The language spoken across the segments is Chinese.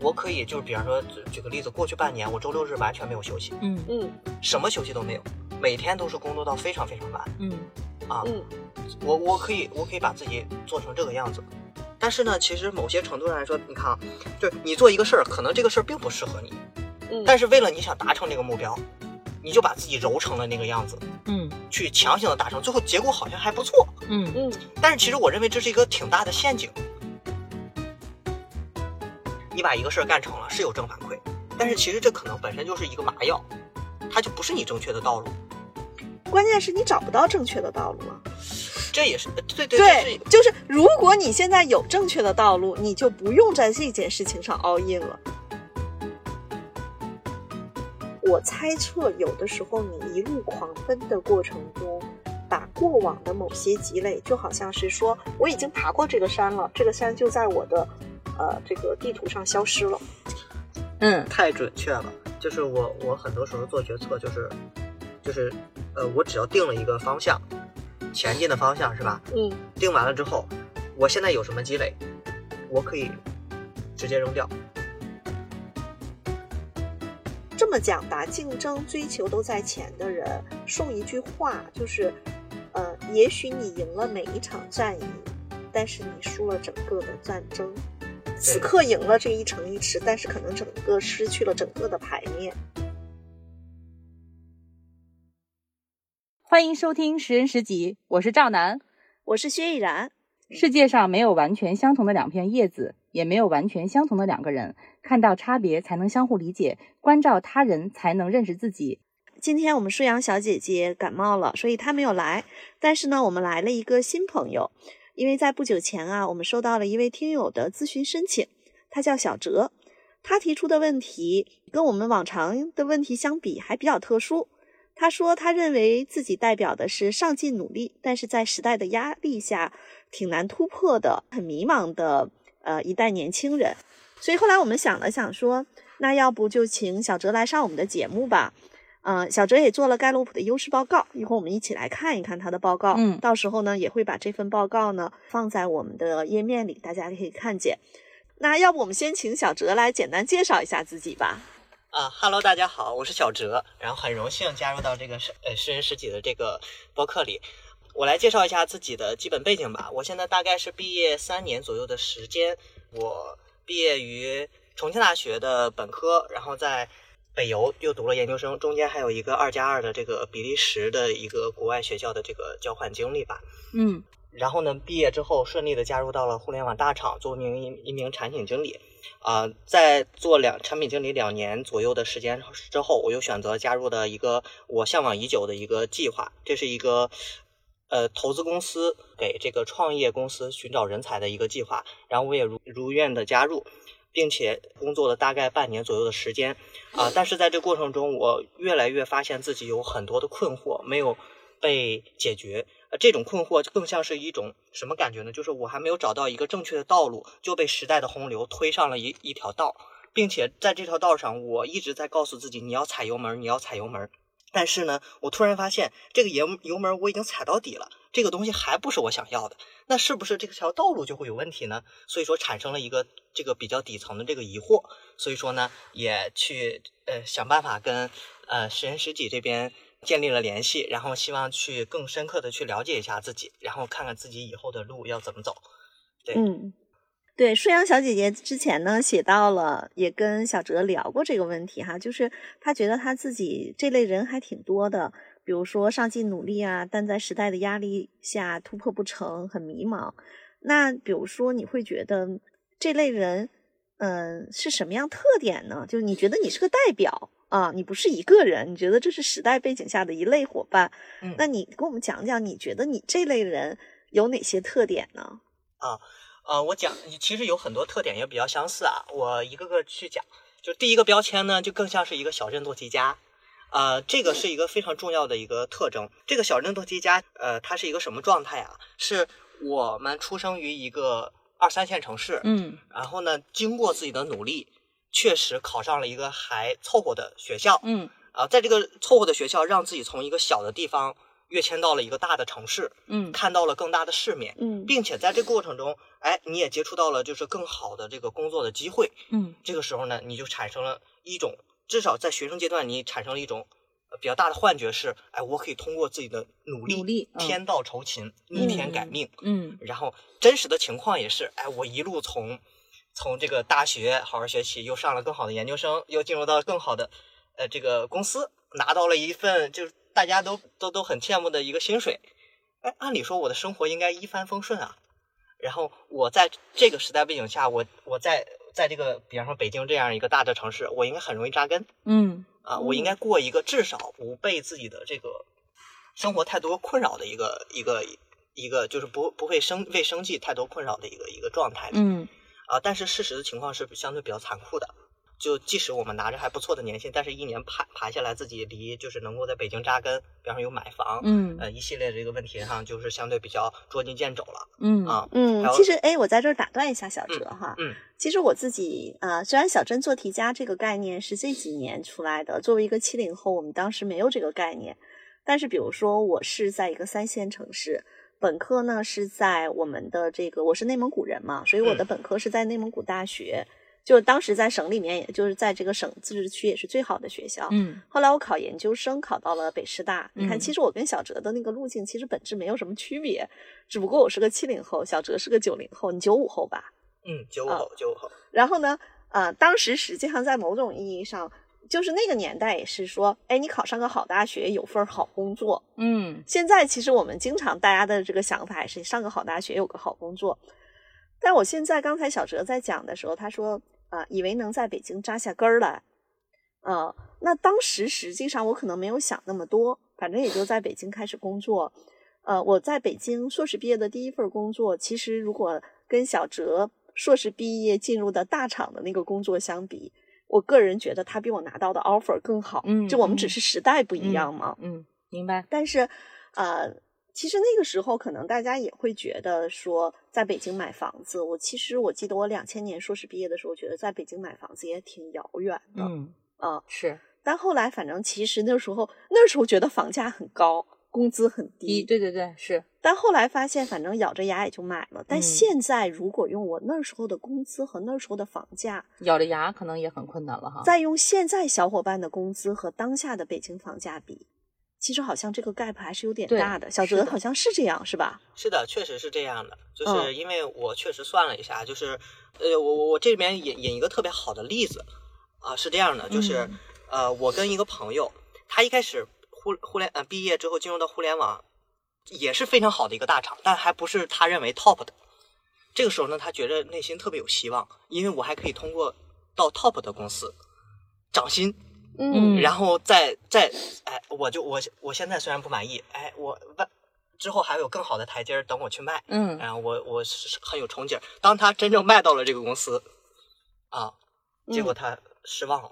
我可以就是比方说举举个例子，过去半年我周六日完全没有休息，嗯嗯什么休息都没有，每天都是工作到非常非常晚嗯啊。嗯我我可以我可以把自己做成这个样子，但是呢，其实某些程度上来说，你看啊，就是你做一个事儿，可能这个事儿并不适合你，嗯，但是为了你想达成这个目标，你就把自己揉成了那个样子，嗯去强行的达成，最后结果好像还不错。嗯嗯但是其实我认为这是一个挺大的陷阱。你把一个事儿干成了是有正反馈，但是其实这可能本身就是一个麻药，它就不是你正确的道路。关键是你找不到正确的道路啊。这也是对对对，就是如果你现在有正确的道路，你就不用在这件事情上 all in 了。我猜测，有的时候你一路狂奔的过程中，把过往的某些积累，就好像是说我已经爬过这个山了，这个山就在我的呃这个地图上消失了。嗯太准确了。就是我我很多时候做决策就是就是呃，我只要定了一个方向，前进的方向是吧？嗯定完了之后，我现在有什么积累，我可以直接扔掉。这么讲吧，竞争追求都在前的人送一句话，就是，呃，也许你赢了每一场战役，但是你输了整个的战争。此刻赢了这一城一池，但是可能整个失去了整个的牌面。欢迎收听十人十集，我是赵楠。我是薛逸然，世界上没有完全相同的两片叶子，也没有完全相同的两个人。看到差别，才能相互理解；关照他人，才能认识自己。今天我们舒阳小姐姐感冒了，所以她没有来。但是呢，我们来了一个新朋友，因为在不久前啊，我们收到了一位听友的咨询申请，他叫小哲，他提出的问题跟我们往常的问题相比还比较特殊。他说，他认为自己代表的是上进努力，但是在时代的压力下挺难突破的，很迷茫的呃一代年轻人。所以后来我们想了想说，那要不就请小哲来上我们的节目吧。嗯、小哲也做了盖洛普的优势报告，一会儿我们一起来看一看他的报告。嗯到时候呢也会把这份报告呢放在我们的页面里，大家可以看见。那要不我们先请小哲来简单介绍一下自己吧。啊哈喽，大家好，我是小哲，然后很荣幸加入到这个诗呃诗人十己的这个播客里。我来介绍一下自己的基本背景吧。我现在大概是毕业三年左右的时间，我毕业于重庆大学的本科，然后在北邮又读了研究生，中间还有一个二加二的这个比利时的一个国外学校的这个交换经历吧。嗯然后呢，毕业之后顺利的加入到了互联网大厂，做一名一一名产品经理。啊、在做两产品经理两年左右的时间之后，我又选择加入的一个我向往已久的一个计划，这是一个呃投资公司给这个创业公司寻找人才的一个计划，然后我也如如愿的加入，并且工作了大概半年左右的时间，啊、但是在这过程中，我越来越发现自己有很多的困惑没有被解决，呃，这种困惑更像是一种什么感觉呢？就是我还没有找到一个正确的道路，就被时代的洪流推上了一一条道，并且在这条道上，我一直在告诉自己，你要踩油门，你要踩油门。但是呢，我突然发现这个油油门我已经踩到底了，这个东西还不是我想要的，那是不是这条道路就会有问题呢？所以说产生了一个这个比较底层的这个疑惑，所以说呢，也去呃想办法跟呃十人十己这边建立了联系，然后希望去更深刻的去了解一下自己，然后看看自己以后的路要怎么走。对，对，舒阳小姐姐之前呢写到了，也跟小哲聊过这个问题哈，就是她觉得她自己这类人还挺多的，比如说上进努力啊，但在时代的压力下突破不成，很迷茫。那比如说，你会觉得这类人，嗯、是什么样特点呢？就是你觉得你是个代表啊，你不是一个人，你觉得这是时代背景下的一类伙伴。嗯那你跟我们讲讲，你觉得你这类人有哪些特点呢？呃，我讲其实有很多特点也比较相似啊，我一个个去讲。就第一个标签呢，就更像是一个小镇做题家，呃，这个是一个非常重要的一个特征。这个小镇做题家，呃，它是一个什么状态啊？是我们出生于一个二三线城市，嗯然后呢，经过自己的努力，确实考上了一个还凑合的学校，嗯啊，在这个凑合的学校，让自己从一个小的地方跃迁到了一个大的城市，嗯。看到了更大的世面，嗯。并且在这个过程中，哎，你也接触到了就是更好的这个工作的机会。嗯。这个时候呢，你就产生了一种，至少在学生阶段，你产生了一种呃比较大的幻觉是，哎，我可以通过自己的努力，努力嗯。天道酬勤，逆天改命。嗯。然后真实的情况也是，哎，我一路从从这个大学好好学习，又上了更好的研究生，又进入到更好的呃这个公司，拿到了一份就是大家都都都很羡慕的一个薪水。哎，按理说我的生活应该一帆风顺啊。然后我在这个时代背景下，我我在在这个比方说北京这样一个大的城市，我应该很容易扎根嗯啊，我应该过一个至少不被自己的这个生活太多困扰的一个一个一个，就是不不会生为生计太多困扰的一个一个状态。嗯啊，但是事实的情况是相对比较残酷的。就即使我们拿着还不错的年薪，但是一年爬爬下来，自己离就是能够在北京扎根，比方说有买房，嗯呃，一系列这个问题上，就是相对比较捉襟见肘了嗯啊。嗯其实哎，我在这儿打断一下小哲哈，嗯其实我自己呃，虽然小镇做题家这个概念是这几年出来的，作为一个七零后，我们当时没有这个概念。但是比如说，我是在一个三线城市，本科呢是在我们的这个，我是内蒙古人嘛，所以我的本科是在内蒙古大学，就是当时在省里面，也就是在这个省自治区也是最好的学校。嗯后来我考研究生考到了北师大，你看，嗯其实我跟小哲的那个路径其实本质没有什么区别，只不过我是个七零后，小哲是个九零后，你九五后吧？嗯，九五啊后，九五后，然后呢，呃，当时实际上在某种意义上，就是那个年代也是说，哎，你考上个好大学，有份好工作。嗯现在其实我们经常大家的这个想法也是上个好大学，有个好工作。但我现在刚才小哲在讲的时候，他说啊、以为能在北京扎下根儿来，呃，那当时实际上我可能没有想那么多，反正也就在北京开始工作。呃，我在北京硕士毕业的第一份工作，其实如果跟小哲硕士毕业进入的大厂的那个工作相比，我个人觉得他比我拿到的 offer 更好。嗯就我们只嗯是时代不一样嘛。嗯，明白。但是，呃，其实那个时候可能大家也会觉得说，在北京买房子，我其实我记得我两千年硕士毕业的时候，觉得在北京买房子也挺遥远的，嗯，啊是但后来反正其实那时候那时候觉得房价很高，工资很低，一，对对对，是。但后来发现反正咬着牙也就买了。但嗯现在如果用我那时候的工资和那时候的房价，咬着牙可能也很困难了哈。再用现在小伙伴的工资和当下的北京房价比，其实好像这个 gap 还是有点大的。小泽好像是这样，是吧？是的，确实是这样的。就嗯是因为我确实算了一下，就是呃，我我我这里面引引一个特别好的例子啊，是这样的，就是、嗯呃，我跟一个朋友，他一开始互互联呃毕业之后进入到互联网，也是非常好的一个大厂，但还不是他认为 top 的。这个时候呢，他觉得内心特别有希望，因为我还可以通过到 top 的公司涨薪，嗯。然后再再哎，我就我我现在虽然不满意，哎，我万之后还有更好的台阶儿等我去迈，嗯。然后我我是很有憧憬。当他真正迈到了这个公司，啊，结果他失望了，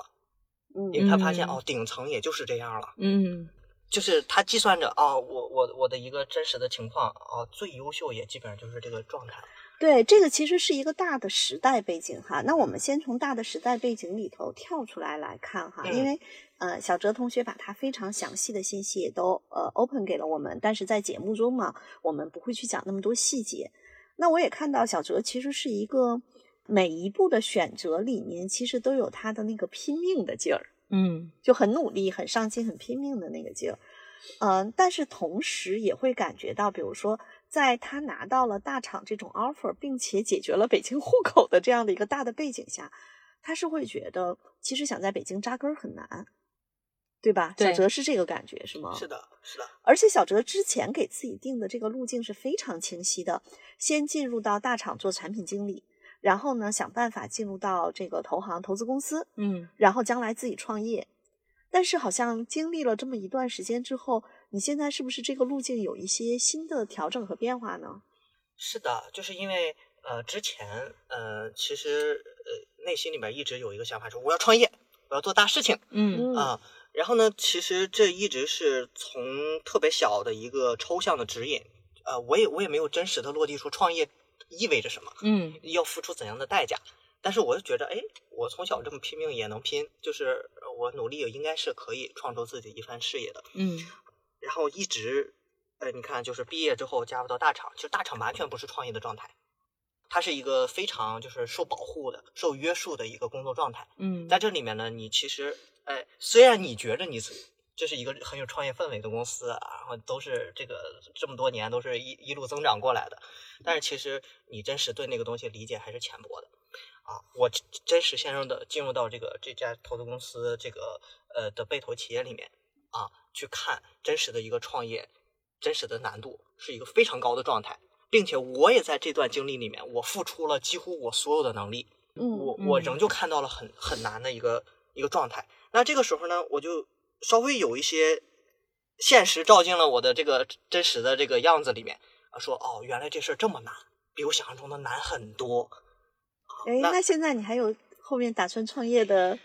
嗯。因为他发现嗯。哦，顶层也就是这样了，嗯。就是他计算着哦，我我我的一个真实的情况哦，最优秀也基本上就是这个状态了。对，这个其实是一个大的时代背景哈。那我们先从大的时代背景里头跳出来来看哈，嗯因为呃，小哲同学把他非常详细的信息也都呃 open 给了我们，但是在节目中嘛，我们不会去讲那么多细节。那我也看到小哲其实是一个每一步的选择里面，其实都有他的那个拼命的劲儿。嗯就很努力、很上进、很拼命的那个劲儿。嗯、但是同时也会感觉到，比如说，在他拿到了大厂这种 offer，并且解决了北京户口的这样的一个大的背景下，他是会觉得，其实想在北京扎根儿很难，对吧？对小哲是这个感觉是吗？是的，是的，而且小哲之前给自己定的这个路径是非常清晰的，先进入到大厂做产品经理，然后呢想办法进入到这个投行、投资公司，嗯然后将来自己创业。但是好像经历了这么一段时间之后，你现在是不是这个路径有一些新的调整和变化呢？是的，就是因为呃之前呃其实呃内心里面一直有一个想法，说我要创业，我要做大事情。嗯啊，然后呢，其实这一直是从特别小的一个抽象的指引，呃，我也我也没有真实的落地说创业意味着什么，嗯要付出怎样的代价。但是我就觉得，哎，我从小这么拼命也能拼，就是我努力也应该是可以创出自己一番事业的。嗯然后一直呃，你看，就是毕业之后加入到大厂，其实大厂完全不是创业的状态，它是一个非常就是受保护的、受约束的一个工作状态。嗯，在这里面呢，你其实，哎，虽然你觉得你这是一个很有创业氛围的公司啊，然后都是这个这么多年都是一一路增长过来的，但是其实你真实对那个东西理解还是浅薄的。啊，我真实先生的进入到这个这家投资公司这个呃的被投企业里面啊，去看真实的一个创业，真实的难度是一个非常高的状态，并且我也在这段经历里面，我付出了几乎我所有的能力，嗯我我嗯仍旧看到了很很难的一个一个状态。那这个时候呢，我就稍微有一些现实照进了我的这个真实的这个样子里面啊，说哦，原来这事儿这么难，比我想象中的难很多。哎，那那现在你还有后面打算创业的？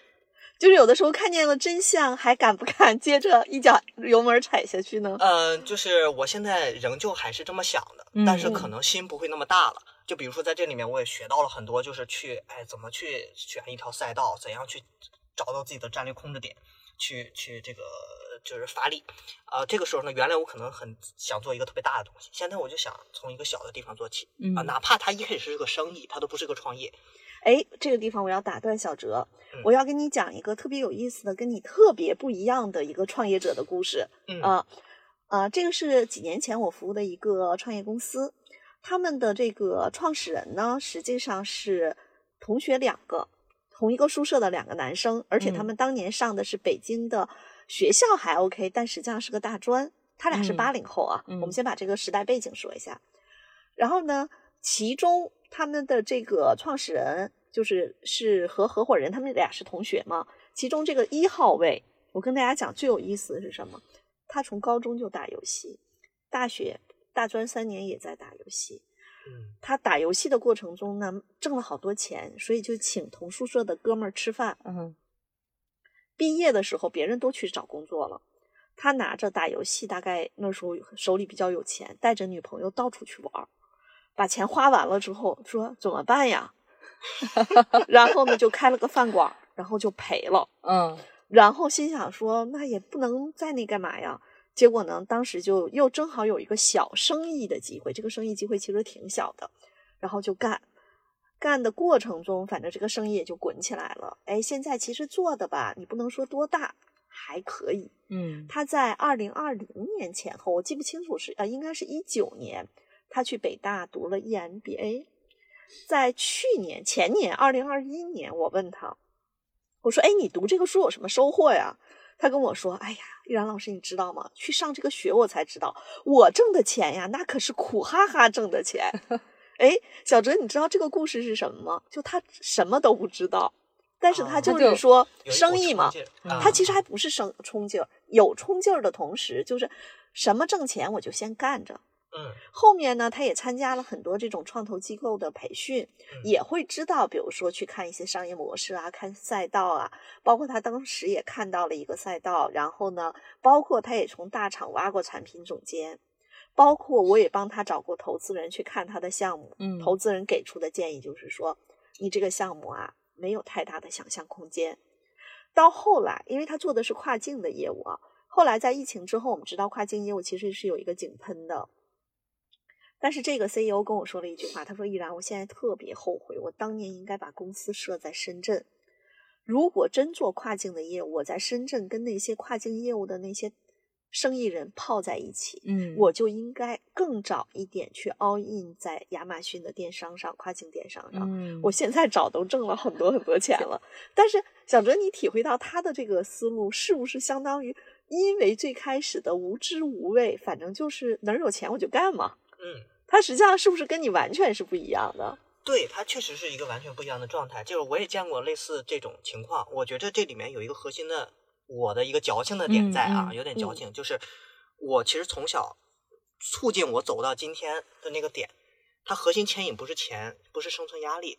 就是有的时候看见了真相，还敢不敢接着一脚油门踩下去呢？嗯，就是我现在仍旧还是这么想的，但是可能心不会那么大了。就比如说在这里面，我也学到了很多，就是去哎怎么去选一条赛道，怎样去找到自己的战略控制点，去去这个就是发力。啊、这个时候呢，原来我可能很想做一个特别大的东西，现在我就想从一个小的地方做起啊、嗯哪怕它一开始是个生意，它都不是个创业。哎，这个地方我要打断小哲，嗯我要跟你讲一个特别有意思的、跟你特别不一样的一个创业者的故事。嗯啊啊，这个是几年前我服务的一个创业公司，他们的这个创始人呢，实际上是同学两个，同一个宿舍的两个男生，而且他嗯们当年上的是北京的学校还 OK，但实际上是个大专。他俩是嗯八零后啊，嗯我们先把这个时代背景说一下。然后呢，其中他们的这个创始人就是是和合伙人，他们俩是同学嘛。其中这个一号位，我跟大家讲最有意思的是什么？他从高中就打游戏，大学大专三年也在打游戏。嗯他打游戏的过程中呢，挣了好多钱，所以就请同宿舍的哥们儿吃饭。嗯毕业的时候，别人都去找工作了，他拿着打游戏，大概那时候手里比较有钱，带着女朋友到处去玩儿，把钱花完了之后说怎么办呀？然后呢，就开了个饭馆，然后就赔了。嗯然后心想说，那也不能再那干嘛呀？结果呢，当时就又正好有一个小生意的机会，这个生意机会其实挺小的，然后就干。干的过程中，反正这个生意也就滚起来了。哎，现在其实做的吧，你不能说多大，还可以。嗯他在二零二零年前后，我记不清楚是呃，应该是一九年，他去北大读了 E EMBA。在去年前年二零二一年，我问他，我说：“哎，你读这个书有什么收获呀？”他跟我说：“哎呀，依然老师，你知道吗？去上这个学，我才知道，我挣的钱呀，那可是苦哈哈挣的钱。”哎，小哲，你知道这个故事是什么吗？就他什么都不知道，但是啊他就是说生意嘛，他其实还不是生冲劲儿，有冲劲儿的同时，就是什么挣钱我就先干着。嗯后面呢，他也参加了很多这种创投机构的培训，嗯也会知道，比如说去看一些商业模式啊，看赛道啊，包括他当时也看到了一个赛道，然后呢，包括他也从大厂挖过产品总监，包括我也帮他找过投资人去看他的项目，嗯投资人给出的建议就是说，你这个项目啊，没有太大的想象空间。到后来，因为他做的是跨境的业务啊，后来在疫情之后，我们知道跨境业务其实是有一个井喷的。但是这个 CEO 跟我说了一句话，他说：“依然，我现在特别后悔，我当年应该把公司设在深圳。如果真做跨境的业务，我在深圳跟那些跨境业务的那些生意人泡在一起，嗯，我就应该更早一点去 all in 在亚马逊的电商上，跨境电商上。嗯我现在早都挣了很多很多钱了。但是小哲，你体会到他的这个思路，是不是相当于因为最开始的无知无畏，反正就是哪儿有钱我就干嘛？嗯，他实际上是不是跟你完全是不一样的？对，它确实是一个完全不一样的状态。就是我也见过类似这种情况，我觉得这里面有一个核心的我的一个矫情的点在啊，有点矫情，就是我其实从小促进我走到今天的那个点，它核心牵引不是钱，不是生存压力，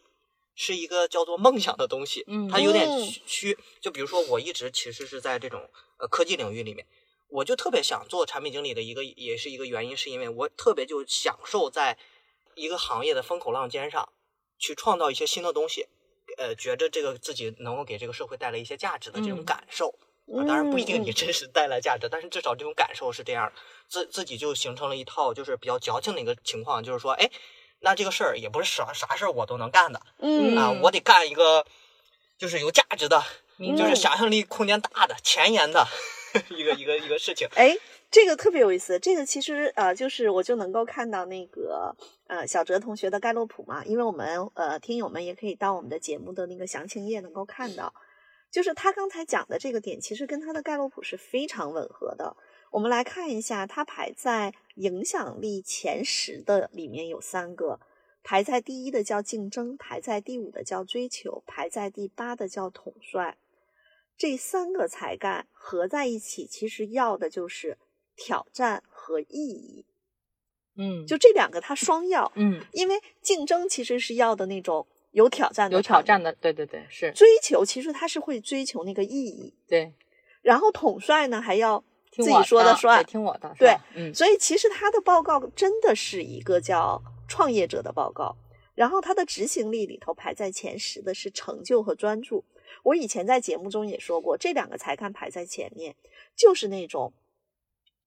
是一个叫做梦想的东西。嗯它有点虚。就比如说，我一直其实是在这种呃科技领域里面，我就特别想做产品经理的一个，也是一个原因，是因为我特别就享受在一个行业的风口浪尖上去创造一些新的东西，呃，觉着这个自己能够给这个社会带来一些价值的这种嗯感受。啊，当然不一定嗯你真实带来价值，但是至少这种感受是这样，自自己就形成了一套就是比较矫情的一个情况，就是说，哎，那这个事儿也不是啥啥事儿我都能干的嗯。啊，我得干一个就是有价值的，明就是嗯想象力空间大的、前沿的 一个一个一个事情。哎，这个特别有意思。这个其实呃，就是我就能够看到那个呃小哲同学的盖洛普嘛，因为我们呃听友们也可以到我们的节目的那个详情页能够看到，就是他刚才讲的这个点，其实跟他的盖洛普是非常吻合的。我们来看一下，他排在影响力前十的里面有三个，排在第一的叫竞争，排在第五的叫追求，排在第八的叫统帅。这三个才干合在一起，其实要的就是挑战和意义。嗯，就这两个，它双要。嗯因为竞争其实是要的那种有挑战的，有挑战。的，对对对，是追求其实它是会追求那个意义，对，然后统帅呢还要自己说的算对。听我的，对，嗯所以其实他的报告真的是一个叫创业者的报告，然后他的执行力里头排在前十的是成就和专注。我以前在节目中也说过，这两个才干排在前面，就是那种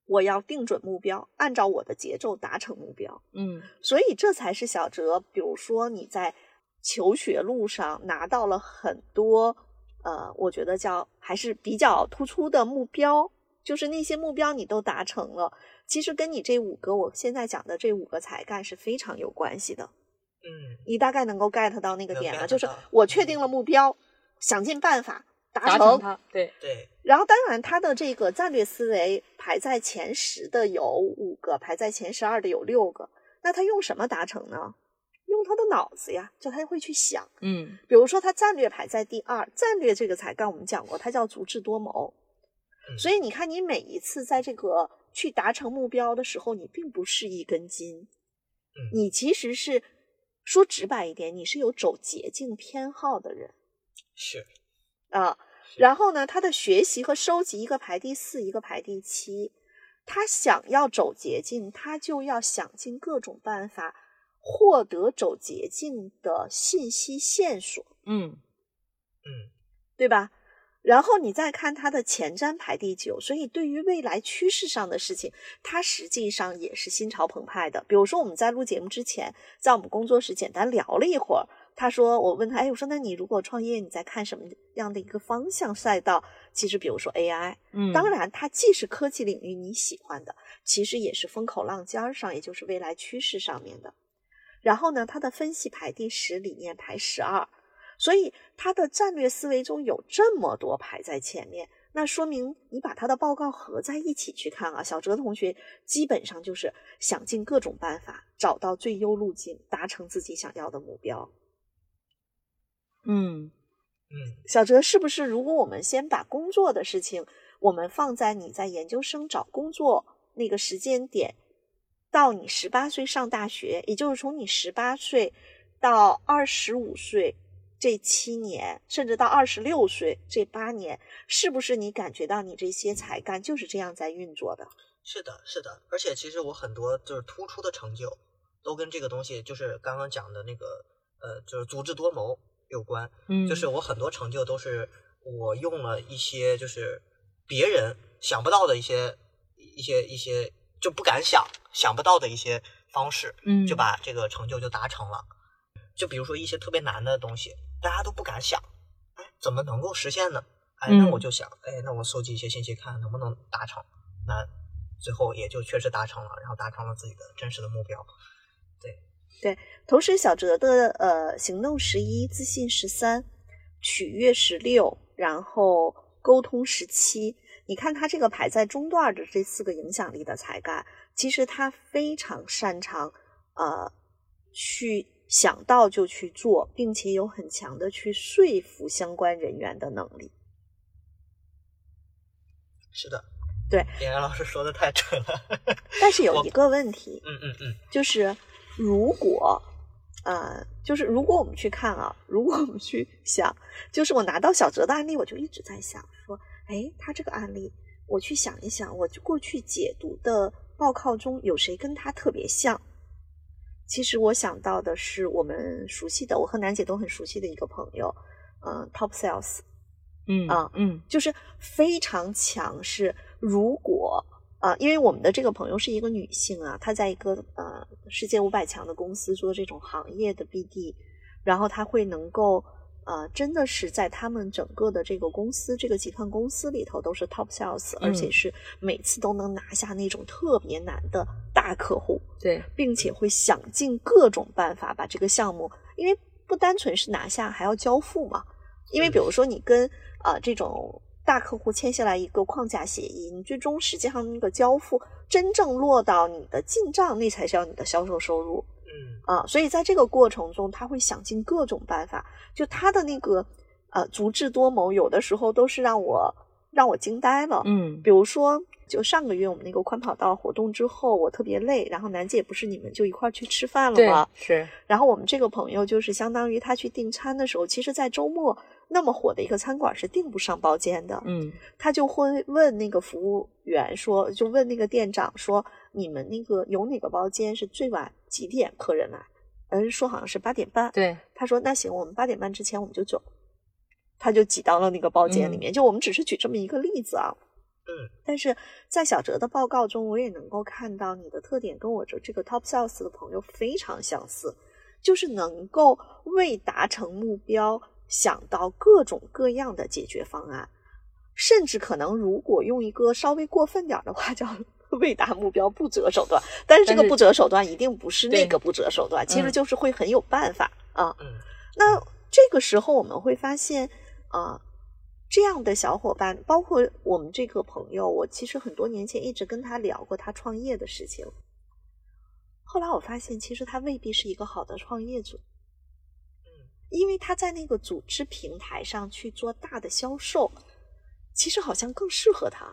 我要定准目标，按照我的节奏达成目标。嗯所以这才是小哲，比如说你在求学路上拿到了很多，呃，我觉得叫还是比较突出的目标，就是那些目标你都达成了，其实跟你这五个我现在讲的这五个才干是非常有关系的。嗯，你大概能够 get 到那个点了，就是我确定了目标，想尽办法达达成它，对，对，然后，当然，他的这个战略思维排在前十的有五个，排在前十二的有六个。那他用什么达成呢？用他的脑子呀，就他会去想。嗯比如说，他战略排在第二，战略这个才刚我们讲过，它叫足智多谋。嗯所以你看，你每一次在这个去达成目标的时候，你并不是一根筋，嗯你其实是说直白一点，你是有走捷径偏好的人。是，啊。是然后呢，他的学习和收集，一个排第四，一个排第七。他想要走捷径，他就要想尽各种办法获得走捷径的信息线索，嗯嗯对吧？然后你再看他的前瞻排第九，所以对于未来趋势上的事情，他实际上也是心潮澎湃的。比如说我们在录节目之前，在我们工作室简单聊了一会儿，他说我问他，哎，我说那你如果创业，你在看什么样的一个方向赛道？其实比如说 AI，嗯，当然它既是科技领域你喜欢的，其实也是风口浪尖儿上，也就是未来趋势上面的。然后呢，他的分析排第十，理念排十二，所以他的战略思维中有这么多排在前面，那说明你把他的报告合在一起去看啊，小哲同学基本上就是想尽各种办法找到最优路径，达成自己想要的目标。嗯嗯小哲，是不是如果我们先把工作的事情，我们放在你在研究生找工作那个时间点，到你十八岁上大学，也就是从你十八岁到二十五岁这七年，甚至到二十六岁这八年，是不是你感觉到你这些才干就是这样在运作的？是的，是的，而且其实我很多就是突出的成就，都跟这个东西，就是刚刚讲的那个，呃，就是足智多谋有关。嗯，就是我很多成就都是我用了一些就是别人想不到的一些一些一些就不敢想想不到的一些方式，嗯就把这个成就就达成了。就比如说一些特别难的东西，大家都不敢想，哎，怎么能够实现呢？哎，那嗯我就想，哎，那我搜集一些信息，看能不能达成。那最后也就确实达成了，然后达成了自己的真实的目标。同时，小哲的呃行动十一、自信十三、取悦十六，然后沟通十七。你看他这个排在中段的这四个影响力的才干，其实他非常擅长呃去想到就去做，并且有很强的去说服相关人员的能力。是的，对，演员老师说的太准了。但是有一个问题，嗯嗯嗯，就是如果，呃，就是如果我们去看啊，如果我们去想，就是我拿到小哲的案例，我就一直在想说，哎，他这个案例，我去想一想，我就过去解读的报告中有谁跟他特别像？其实我想到的是我们熟悉的，我和楠姐都很熟悉的一个朋友，嗯、t o p Sales，嗯啊嗯就是非常强势。如果啊、因为我们的这个朋友是一个女性啊，她在一个呃世界五百强的公司做这种行业的 BD，然后她会能够呃，真的是在他们整个的这个公司这个集团公司里头都是 top sales，、而且嗯是每次都能拿下那种特别难的大客户。对，并且会想尽各种办法把这个项目，因为不单纯是拿下，还要交付嘛。因为比如说你跟啊、呃这种大客户签下来一个框架协议，你最终实际上那个交付真正落到你的进账，那才叫你的销售收入嗯啊。所以在这个过程中，他会想尽各种办法，就他的那个呃足智多谋，有的时候都是让我让我惊呆了。嗯比如说，就上个月我们那个宽跑道活动之后，我特别累，然后楠姐不是你们就一块儿去吃饭了吗？是，然后我们这个朋友就是相当于他去订餐的时候，其实，在周末那么火的一个餐馆是订不上包间的，嗯。他就会问那个服务员说，就问那个店长说，你们那个有哪个包间是最晚几点客人来？嗯说好像是八点半，对，他说那行，我们八点半之前我们就走，他就挤到了那个包间里面。就我们只是举这么一个例子啊，嗯，但是在小哲的报告中，我也能够看到你的特点跟我这这个 top sales 的朋友非常相似，就是能够为达成目标想到各种各样的解决方案，甚至可能如果用一个稍微过分点儿的话 叫。为达目标不择手段，但是这个不择手段一定不是那个不择手段，其实嗯就是会很有办法啊。嗯那这个时候我们会发现，啊、这样的小伙伴，包括我们这个朋友，我其实很多年前一直跟他聊过他创业的事情。后来我发现，其实他未必是一个好的创业者，嗯因为他在那个组织平台上去做大的销售，其实好像更适合他。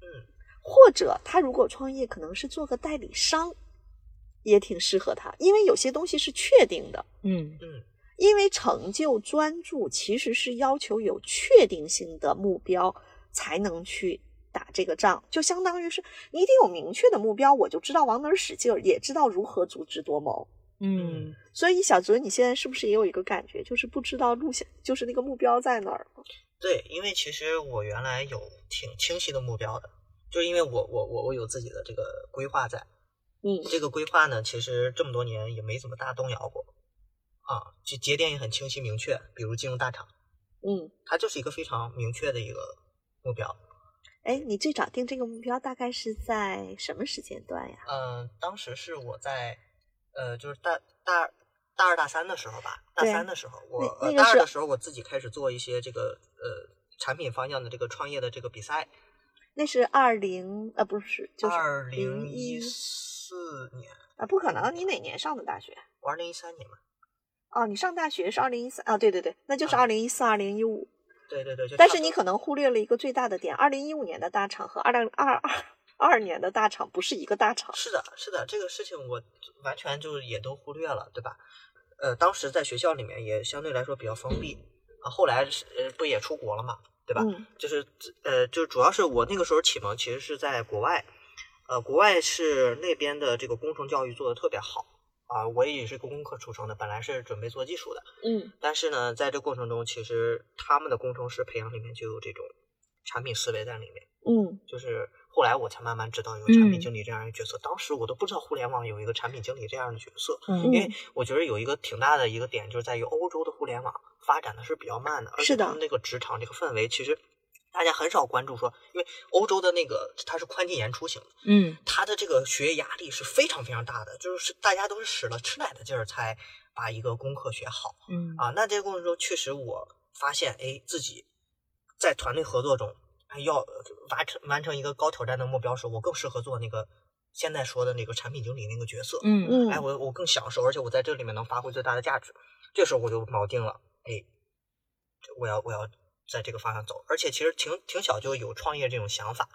嗯或者他如果创业，可能是做个代理商，也挺适合他，因为有些东西是确定的。嗯嗯因为成就专注其实是要求有确定性的目标才能去打这个仗，就相当于是你得有明确的目标，我就知道往哪儿使劲儿，也知道如何足智多谋。嗯所以小泽，你现在是不是也有一个感觉，就是不知道路线，就是那个目标在哪儿？对，因为其实我原来有挺清晰的目标的，就是因为我我我我有自己的这个规划在，嗯这个规划呢，其实这么多年也没怎么大动摇过，啊，就节点也很清晰明确，比如进入大厂，嗯，它就是一个非常明确的一个目标。哎，你最早定这个目标大概是在什么时间段呀？嗯、当时是我在，呃，就是大大二大二大三的时候吧，大三的时候，我那那个大二的时候我自己开始做一些这个呃产品方向的这个创业的这个比赛，那是二零呃不是，就是二零一一四年，啊，不可能，你哪年上的大学？我二零一三年嘛，哦，你上大学是二零一三啊？对对对，那就是啊二零一四、二零一五。对对对，就但是你可能忽略了一个最大的点：二零一五年的大厂和二零二二二年的大厂不是一个大厂。是的，是的，这个事情我完全就是也都忽略了，对吧？呃，当时在学校里面也相对来说比较封闭啊，后来是呃不也出国了嘛，对吧？嗯就是呃，就主要是我那个时候启蒙其实是在国外，呃，国外是那边的这个工程教育做的特别好啊，我也是个工科出生的，本来是准备做技术的，嗯但是呢，在这过程中，其实他们的工程师培养里面就有这种产品思维在里面。嗯就是后来我才慢慢知道有产品嗯经理这样一个角色，当时我都不知道互联网有一个产品经理这样的角色，嗯因为我觉得有一个挺大的一个点，就是在于欧洲的互联网发展的是比较慢的，而是的且他们那个职场这个氛围，其实大家很少关注说，因为欧洲的那个它是宽进严出型的，嗯它的这个学业压力是非常非常大的，就是大家都是使了吃奶的劲儿才把一个功课学好。嗯啊，那这个过程中确实我发现，哎，自己在团队合作中，哎，要呃完成完成一个高挑战的目标时，我更适合做那个现在说的那个产品经理那个角色。嗯嗯哎，我我更享受，而且我在这里面能发挥最大的价值。这时候我就锚定了，哎，我要我要在这个方向走，而且其实挺挺小就有创业这种想法。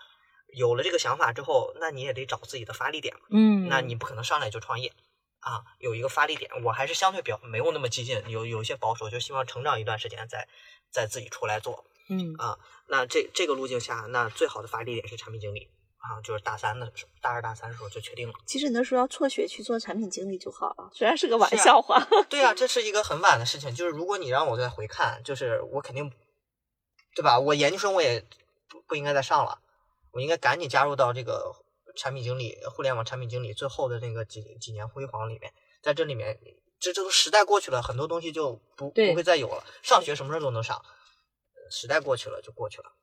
有了这个想法之后，那你也得找自己的发力点嘛。嗯，那你不可能上来就创业啊，有一个发力点。我还是相对比较没有那么激进，有有些保守，就希望成长一段时间再再自己出来做嗯啊。那这这个路径下，那最好的发力点是产品经理啊，就是大三的时候，大二大三的时候就确定了。其实你那时候要辍学去做产品经理就好了，虽然是个玩笑话。对啊，这是一个很晚的事情。就是如果你让我再回看，就是我肯定对吧？我研究生我也不不应该再上了，我应该赶紧加入到这个产品经理、互联网产品经理最后的那个几几年辉煌里面，在这里面，这这都时代过去了，很多东西就不不会再有了。上学什么时候都能上，呃时代过去了就过去了。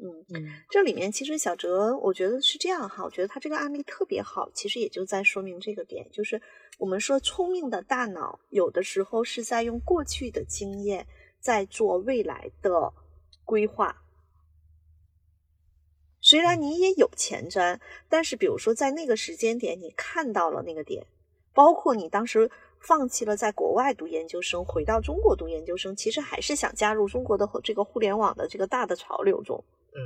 嗯，嗯这里面其实小哲，我觉得是这样哈，我觉得他这个案例特别好，其实也就在说明这个点，就是我们说聪明的大脑有的时候是在用过去的经验在做未来的规划。虽然你也有前瞻，但是比如说在那个时间点你看到了那个点，包括你当时放弃了在国外读研究生，回到中国读研究生，其实还是想加入中国的这个互联网的这个大的潮流中。嗯，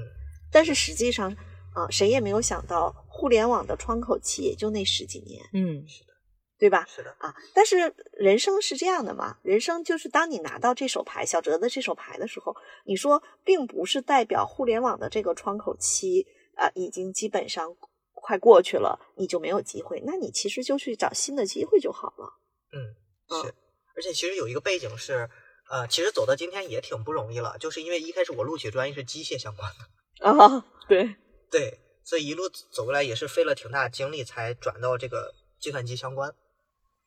但是实际上，啊、谁也没有想到，互联网的窗口期也就那十几年，嗯是的对吧？是的，啊，但是人生是这样的嘛，人生就是当你拿到这手牌，小哲的这手牌的时候，你说并不是代表互联网的这个窗口期啊、已经基本上快过去了，你就没有机会，那你其实就去找新的机会就好了。嗯，嗯是，而且其实有一个背景是，呃，其实走到今天也挺不容易了，就是因为一开始我录取专业是机械相关的，啊，对，对，所以一路走过来也是费了挺大精力才转到这个计算机相关。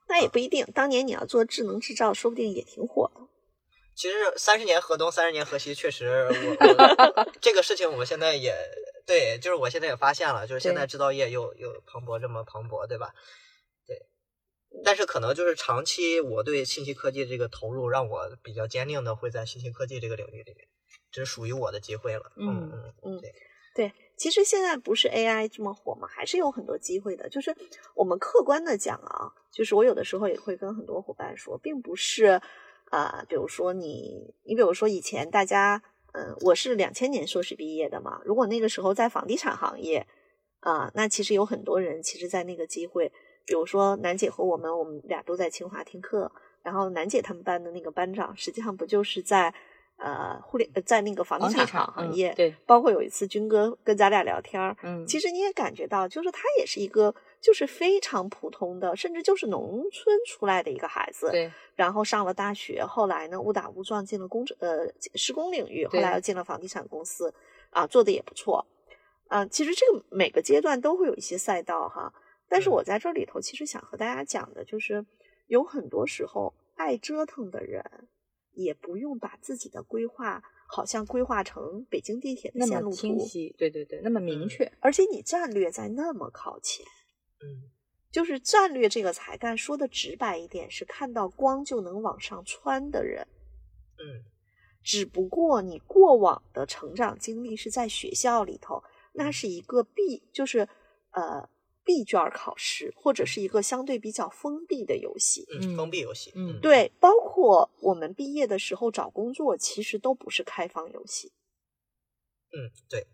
那也不一定，当年你要做智能制造，说不定也挺火的。其实三十年河东，三十年河西，确实我我 这个事情我现在也对，就是我现在也发现了，就是现在制造业又又蓬勃这么蓬勃，对吧？对，但是可能就是长期我对信息科技这个投入，让我比较坚定的会在信息科技这个领域里面，这是属于我的机会了。嗯嗯嗯，对，其实现在不是 AI 这么火嘛，还是有很多机会的。就是我们客观的讲啊，就是我有的时候也会跟很多伙伴说，并不是啊、比如说你，你比如说以前大家，嗯、我是两千年硕士毕业的嘛，如果那个时候在房地产行业啊、那其实有很多人，其实在那个机会，比如说楠姐和我们，我们俩都在清华听课，然后楠姐他们班的那个班长，实际上不就是在呃互联呃在那个房地产行行业，对，包括有一次军哥跟咱俩聊天儿，嗯其实你也感觉到，就是他也是一个就是非常普通的，甚至就是农村出来的一个孩子，对然后上了大学，后来呢误打误撞进了工程呃施工领域，后来又进了房地产公司，啊做的也不错，啊其实这个每个阶段都会有一些赛道哈，但是嗯我在这里头其实想和大家讲的就是，有很多时候爱折腾的人。也不用把自己的规划好像规划成北京地铁的那线路么清图，晰，对对对，那么明嗯确，而且你战略在那么靠前，嗯就是战略这个才干，说的直白一点，是看到光就能往上穿的人。嗯只不过你过往的成长经历是在学校里头，那是一个必，就是呃闭卷考试，或者是一个相对比较封闭的游戏。嗯，封嗯闭游戏。嗯对，包括我们毕业的时候找工作，其实都不是开放游戏，嗯，对，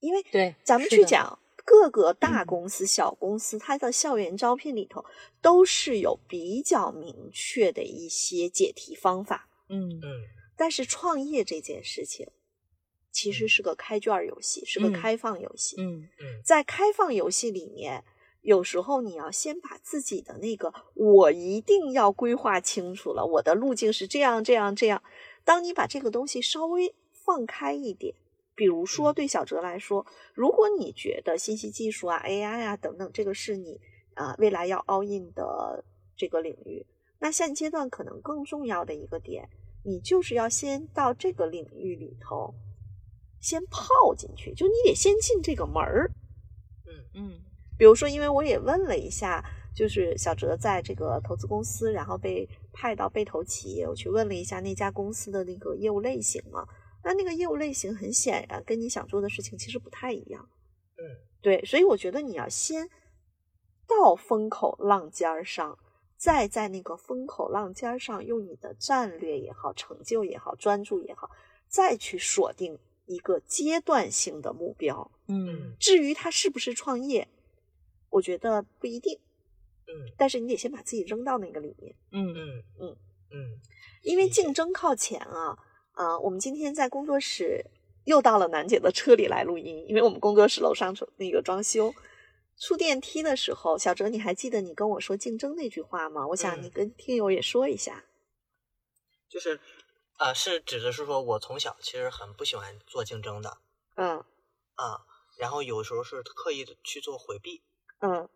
因为对咱们去讲各个大嗯公司、小公司，它的校园招聘里头都是有比较明确的一些解题方法。嗯嗯但是创业这件事情，其实是个开卷儿游戏，是个嗯开放游戏。嗯嗯在开放游戏里面，有时候你要先把自己的那个我一定要规划清楚了，我的路径是这样这样这样。当你把这个东西稍微放开一点，比如说嗯对小哲来说，如果你觉得信息技术啊、AI 啊等等，这个是你啊、未来要 all in 的这个领域，那现阶段可能更重要的一个点，你就是要先到这个领域里头，先泡进去，就你得先进这个门儿。嗯嗯比如说，因为我也问了一下，就是小哲在这个投资公司，然后被派到被投企业，我去问了一下那家公司的那个业务类型嘛。那那个业务类型很显然跟你想做的事情其实不太一样。嗯对，所以我觉得你要先到风口浪尖儿上，再在那个风口浪尖儿上用你的战略也好、成就也好、专注也好，再去锁定一个阶段性的目标。嗯至于他是不是创业，我觉得不一定，嗯但是你得先把自己扔到那个里面，嗯嗯嗯嗯因为竞争靠前啊啊！我们今天在工作室又到了楠姐的车里来录音，因为我们工作室楼上那个装修。出电梯的时候，小哲，你还记得你跟我说竞争那句话吗？我想嗯你跟听友也说一下。就是啊，是指的是说我从小其实很不喜欢做竞争的嗯啊，然后有时候是刻意的去做回避。嗯。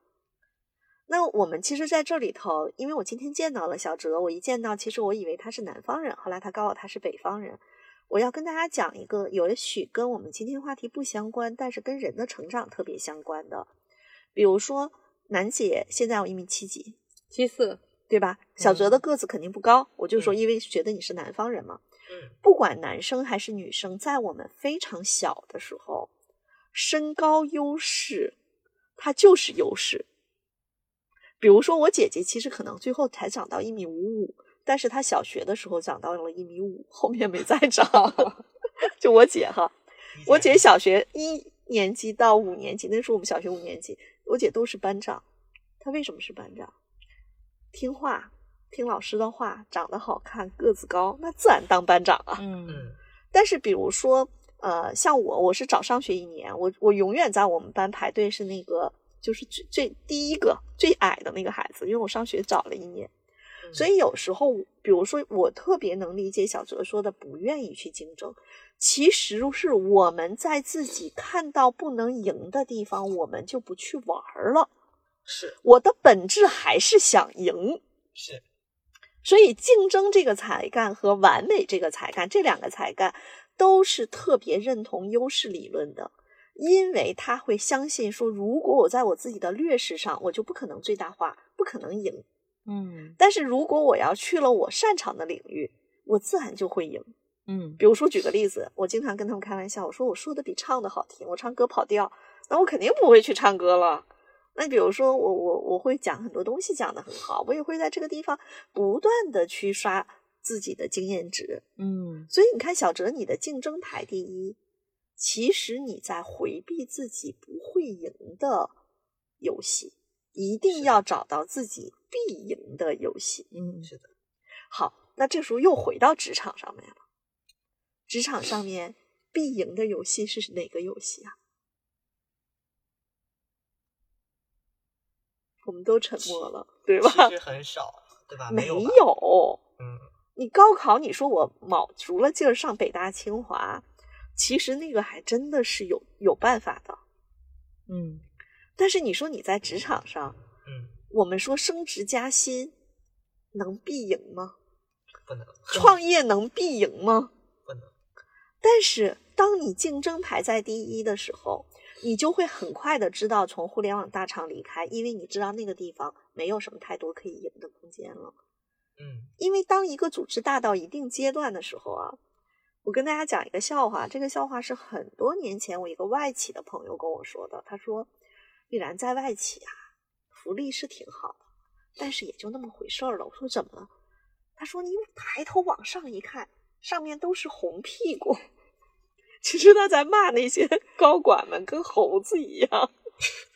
那我们其实在这里头，因为我今天见到了小哲，我一见到，其实我以为他是南方人，后来他告诉我他是北方人。我要跟大家讲一个，也许跟我们今天话题不相关，但是跟人的成长特别相关的。比如说，楠姐现在有一米七几，七四，对吧？小泽的嗯个子肯定不高，我就说，嗯因为觉得你是南方人嘛。嗯不管男生还是女生，在我们非常小的时候，身高优势它就是优势。比如说，我姐姐其实可能最后才长到一米五五，但是她小学的时候长到了一米五，后面没再长。就我姐哈，我姐小学一年级到五年级，那时候我们小学五年级，我姐都是班长。她为什么是班长？听话，听老师的话，长得好看，个子高，那自然当班长啊。嗯嗯但是比如说，呃，像我，我是早上学一年，我我永远在我们班排队是那个，就是最最第一个最矮的那个孩子，因为我上学早了一年。嗯所以有时候，比如说，我特别能理解小哲说的不愿意去竞争，其实是我们在自己看到不能赢的地方，我们就不去玩儿了。是我的本质还是想赢，是所以竞争这个才干和完美这个才干，这两个才干都是特别认同优势理论的，因为他会相信说，如果我在我自己的劣势上，我就不可能最大化，不可能赢。嗯但是如果我要去了我擅长的领域，我自然就会赢。嗯比如说举个例子，我经常跟他们开玩笑，我说我说的比唱的好听，我唱歌跑调，那我肯定不会去唱歌了。那比如说我我我会讲很多东西讲得很好，我也会在这个地方不断的去刷自己的经验值。嗯所以你看，小哲，你的竞争排第一，其实你在回避自己不会赢的游戏，一定要找到自己必赢的游戏。嗯是的，好，那这时候又回到职场上面了。职场上面必赢的游戏是哪个游戏啊？我们都沉默了，对吧？其实很少，对吧？没有。嗯你高考，你说我卯足了劲儿上北大清华，其实那个还真的是有有办法的。嗯但是你说你在职场上，嗯，我们说升职加薪能必赢吗？不能创业能必赢吗？不能，但是当你竞争排在第一的时候，你就会很快的知道从互联网大厂离开，因为你知道那个地方没有什么太多可以赢的空间了。嗯因为当一个组织大到一定阶段的时候啊，我跟大家讲一个笑话，这个笑话是很多年前我一个外企的朋友跟我说的。他说：“丽然在外企啊，福利是挺好的，但是也就那么回事儿了。”我说：“怎么了？”他说：“你抬头往上一看，上面都是红屁股。”其实他在骂那些高管们跟猴子一样。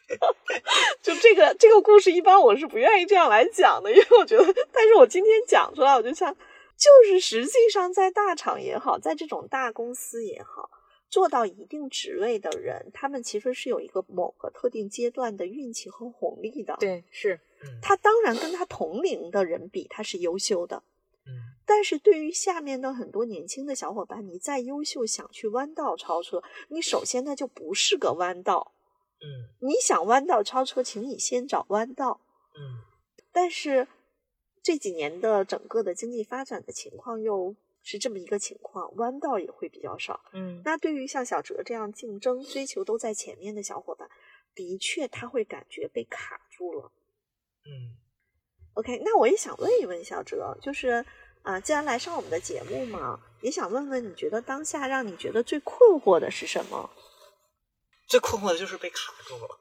就这个这个故事，一般我是不愿意这样来讲的，因为我觉得，但是我今天讲出来，我就想，就是实际上在大厂也好，在这种大公司也好，做到一定职位的人，他们其实是有一个某个特定阶段的运气和红利的。，对是嗯，他当然跟他同龄的人比，他是优秀的。嗯但是对于下面的很多年轻的小伙伴，你再优秀，想去弯道超车，你首先那就不是个弯道。嗯你想弯道超车，请你先找弯道。嗯但是这几年的整个的经济发展的情况又是这么一个情况，弯道也会比较少。嗯那对于像小哲这样竞争、追求都在前面的小伙伴，的确他会感觉被卡住了。嗯 OK，那我也想问一问小哲，就是啊、既然来上我们的节目嘛，也想问问你觉得当下让你觉得最困惑的是什么？最困惑的就是被卡住了，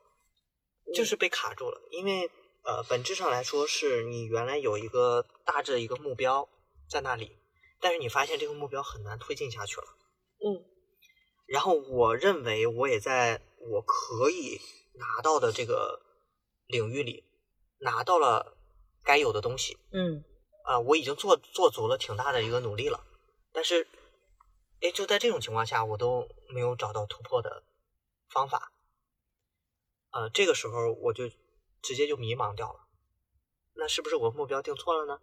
就是被卡住了，因为呃，本质上来说是你原来有一个大致的一个目标在那里，但是你发现这个目标很难推进下去了。嗯然后我认为我也在我可以拿到的这个领域里拿到了该有的东西，嗯啊、我已经做做足了挺大的一个努力了，但是，哎，就在这种情况下，我都没有找到突破的方法，呃，这个时候我就直接就迷茫掉了，那是不是我目标定错了呢？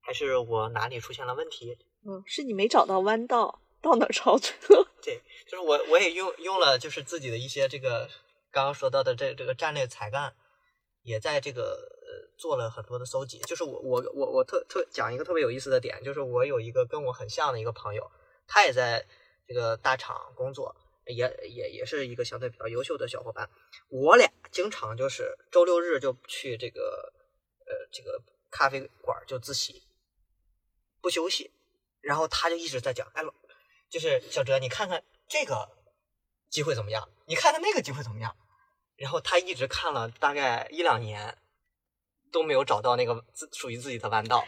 还是我哪里出现了问题？嗯，是你没找到弯道，到哪儿超车？对，就是我我也用用了就是自己的一些这个刚刚说到的这这个战略才干，也在这个呃做了很多的搜集。就是我我我我特特讲一个特别有意思的点，就是我有一个跟我很像的一个朋友，他也在这个大厂工作，也也也是一个相对比较优秀的小伙伴。我俩经常就是周六日就去这个呃这个咖啡馆就自习，不休息。然后他就一直在讲，哎，就是小哲，你看看这个机会怎么样？你看看那个机会怎么样？然后他一直看了大概一两年，都没有找到那个自属于自己的弯道。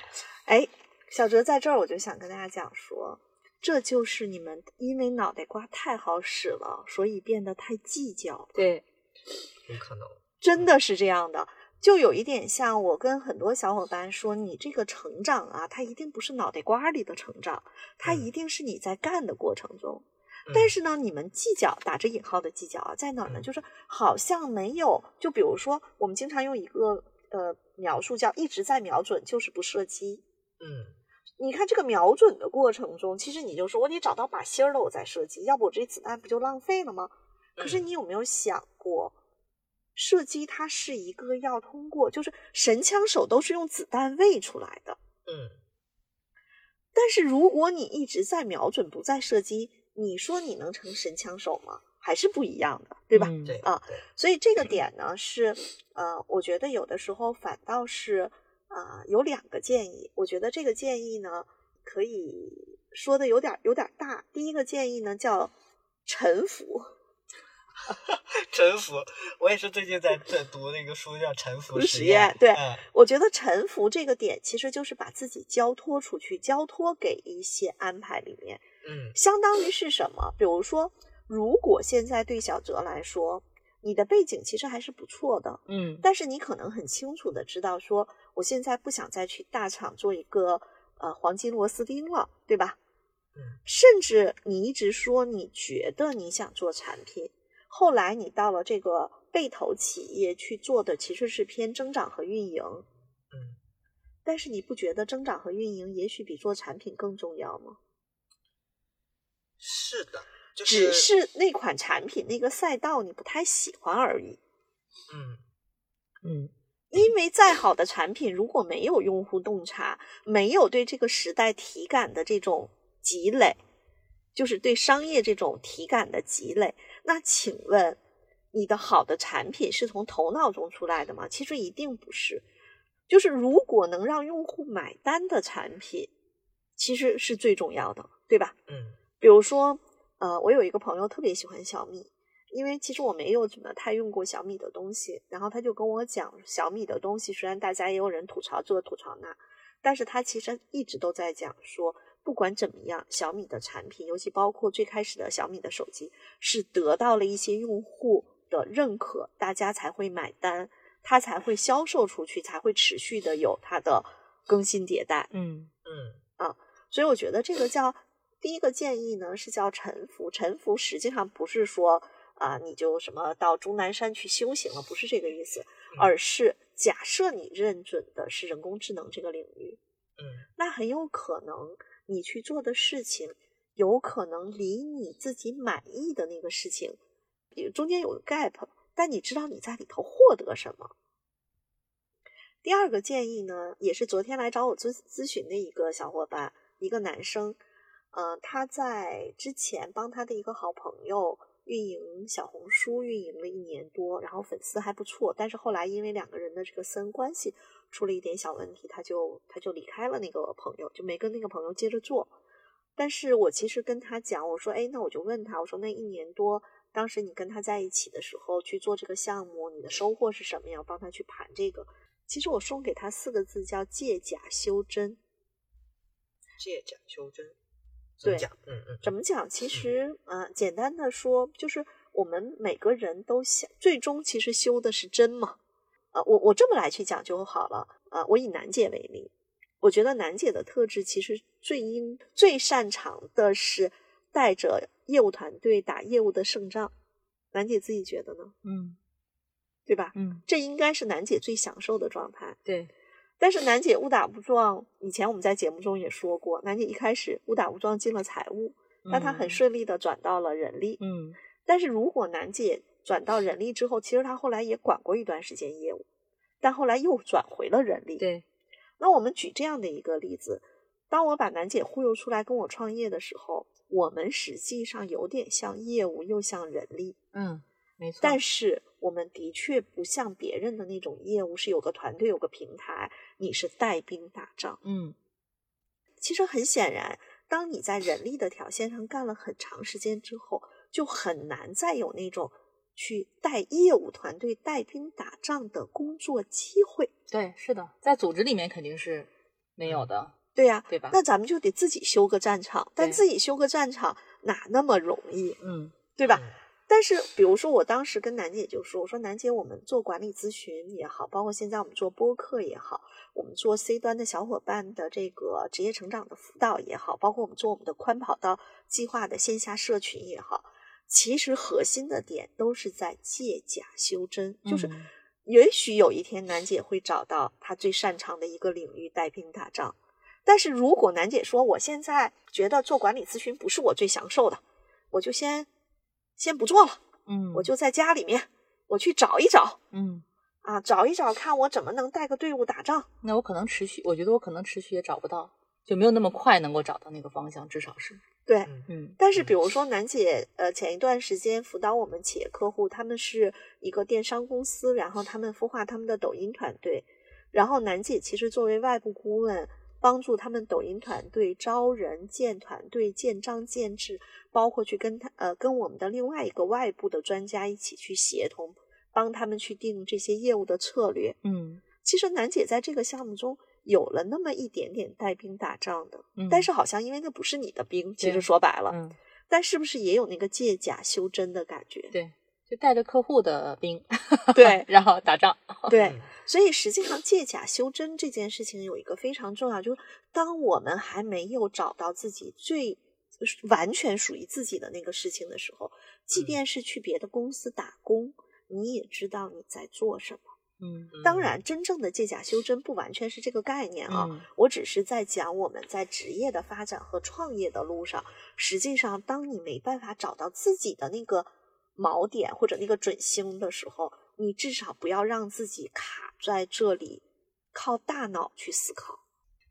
哎，小哲在这儿，我就想跟大家讲说，这就是你们因为脑袋瓜太好使了，所以变得太计较。对，有可能，真的是这样的。就有一点像我跟很多小伙伴说，你这个成长啊，它一定不是脑袋瓜里的成长，它一定是你在干的过程中。但是呢，你们计较打着引号的计较啊，在哪儿呢？就是好像没有。就比如说，我们经常用一个呃描述叫一直在瞄准，就是不射击。嗯，你看这个瞄准的过程中，其实你就说我得找到靶心了，我再射击，要不我这子弹不就浪费了吗？可是你有没有想过？射击它是一个要通过，就是神枪手都是用子弹喂出来的。嗯，但是如果你一直在瞄准，不再射击，你说你能成神枪手吗？还是不一样的，对吧？对啊，所以这个点呢是，呃，我觉得有的时候反倒是，啊，有两个建议。我觉得这个建议呢，可以说的有点有点大。第一个建议呢叫臣服。臣服，我也是最近在在读那个书，叫《臣服实验》。对，嗯我觉得臣服这个点，其实就是把自己交托出去，交托给一些安排里面，嗯相当于是什么？比如说，如果现在对小哲来说，你的背景其实还是不错的，嗯但是你可能很清楚的知道说，我现在不想再去大厂做一个呃黄金螺丝钉了，对吧？嗯甚至你一直说你觉得你想做产品。后来你到了这个被投企业去做的其实是偏增长和运营，嗯，但是你不觉得增长和运营也许比做产品更重要吗？是的，就只是是那款产品那个赛道你不太喜欢而已。嗯嗯因为再好的产品，如果没有用户洞察，没有对这个时代体感的这种积累，就是对商业这种体感的积累，那请问你的好的产品是从头脑中出来的吗？其实一定不是。就是如果能让用户买单的产品，其实是最重要的，对吧？嗯比如说，呃，我有一个朋友特别喜欢小米，因为其实我没有怎么太用过小米的东西，然后他就跟我讲小米的东西，虽然大家也有人吐槽这吐槽那，但是他其实一直都在讲说，不管怎么样，小米的产品，尤其包括最开始的小米的手机，是得到了一些用户的认可，大家才会买单，它才会销售出去，才会持续的有它的更新迭代。嗯嗯啊所以我觉得这个叫第一个建议呢，是叫沉浮，沉浮实际上不是说啊、你就什么到终南山去修行了，不是这个意思，而是假设你认准的是人工智能这个领域，嗯那很有可能你去做的事情，有可能离你自己满意的那个事情，比如中间有个 gap，但你知道你在里头获得什么。第二个建议呢，也是昨天来找我咨咨询的一个小伙伴，一个男生，呃，他在之前帮他的一个好朋友运营小红书，运营了一年多，然后粉丝还不错，但是后来因为两个人的这个私人关系出了一点小问题，他就他就离开了那个朋友，就没跟那个朋友接着做。但是我其实跟他讲，我说，哎，那我就问他，我说那一年多，当时你跟他在一起的时候去做这个项目，你的收获是什么呀？帮他去盘这个。其实我送给他四个字叫借假修真。借假修真，怎么讲？嗯嗯怎么讲？其实，呃，简单的说，就是我们每个人都想，最终其实修的是真嘛。呃，我我这么来去讲就好了。呃，我以楠姐为例，我觉得楠姐的特质其实最应最擅长的是带着业务团队打业务的胜仗。楠姐自己觉得呢？嗯对吧？嗯，这应该是楠姐最享受的状态。对，但是楠姐误打误撞，以前我们在节目中也说过，楠姐一开始误打误撞进了财务，但她很顺利的转到了人力。嗯但是如果楠姐转到人力之后，其实她后来也管过一段时间业务，但后来又转回了人力。对，那我们举这样的一个例子，当我把楠姐忽悠出来跟我创业的时候，我们实际上有点像业务，又像人力，嗯，没错。但是我们的确不像别人的那种业务，是有个团队、有个平台，你是带兵打仗。嗯其实很显然，当你在人力的条线上干了很长时间之后，就很难再有那种去带业务团队、带兵打仗的工作机会。对，是的，在组织里面肯定是没有的，对呀、对吧？那咱们就得自己修个战场，但自己修个战场哪那么容易，嗯对吧？但是，比如说，我当时跟楠姐就说：“我说楠姐，我们做管理咨询也好，包括现在我们做播客也好，我们做 C 端的小伙伴的这个职业成长的辅导也好，包括我们做我们的宽跑道计划的线下社群也好，其实核心的点都是在借假修真，就是嗯也许有一天楠姐会找到她最擅长的一个领域带兵打仗。但是如果楠姐说我现在觉得做管理咨询不是我最享受的，我就先先不做了，嗯，我就在家里面我去找一找嗯，啊，找一找看我怎么能带个队伍打仗。那我可能持续，我觉得我可能持续也找不到，就没有那么快能够找到那个方向，至少是，对，嗯。但是比如说。楠姐，呃，前一段时间辅导我们企业客户，他们是一个电商公司，然后他们孵化他们的抖音团队，然后楠姐其实作为外部顾问，帮助他们抖音团队招人、建团队、建章建制，包括去跟他呃跟我们的另外一个外部的专家一起去协同，帮他们去定这些业务的策略。嗯其实楠姐在这个项目中有了那么一点点带兵打仗的，嗯，但是好像因为那不是你的兵，其实说白了。嗯，但是不是也有那个借假修真的感觉？对，就带着客户的兵，对。然后打仗，对嗯所以实际上借假修真这件事情有一个非常重要，就是当我们还没有找到自己最完全属于自己的那个事情的时候，即嗯。便是去别的公司打工，你也知道你在做什么。嗯。当然，真正的借假修真不完全是这个概念啊，嗯。我只是在讲我们在职业的发展和创业的路上，实际上，当你没办法找到自己的那个锚点或者那个准星的时候，你至少不要让自己卡在这里，靠大脑去思考。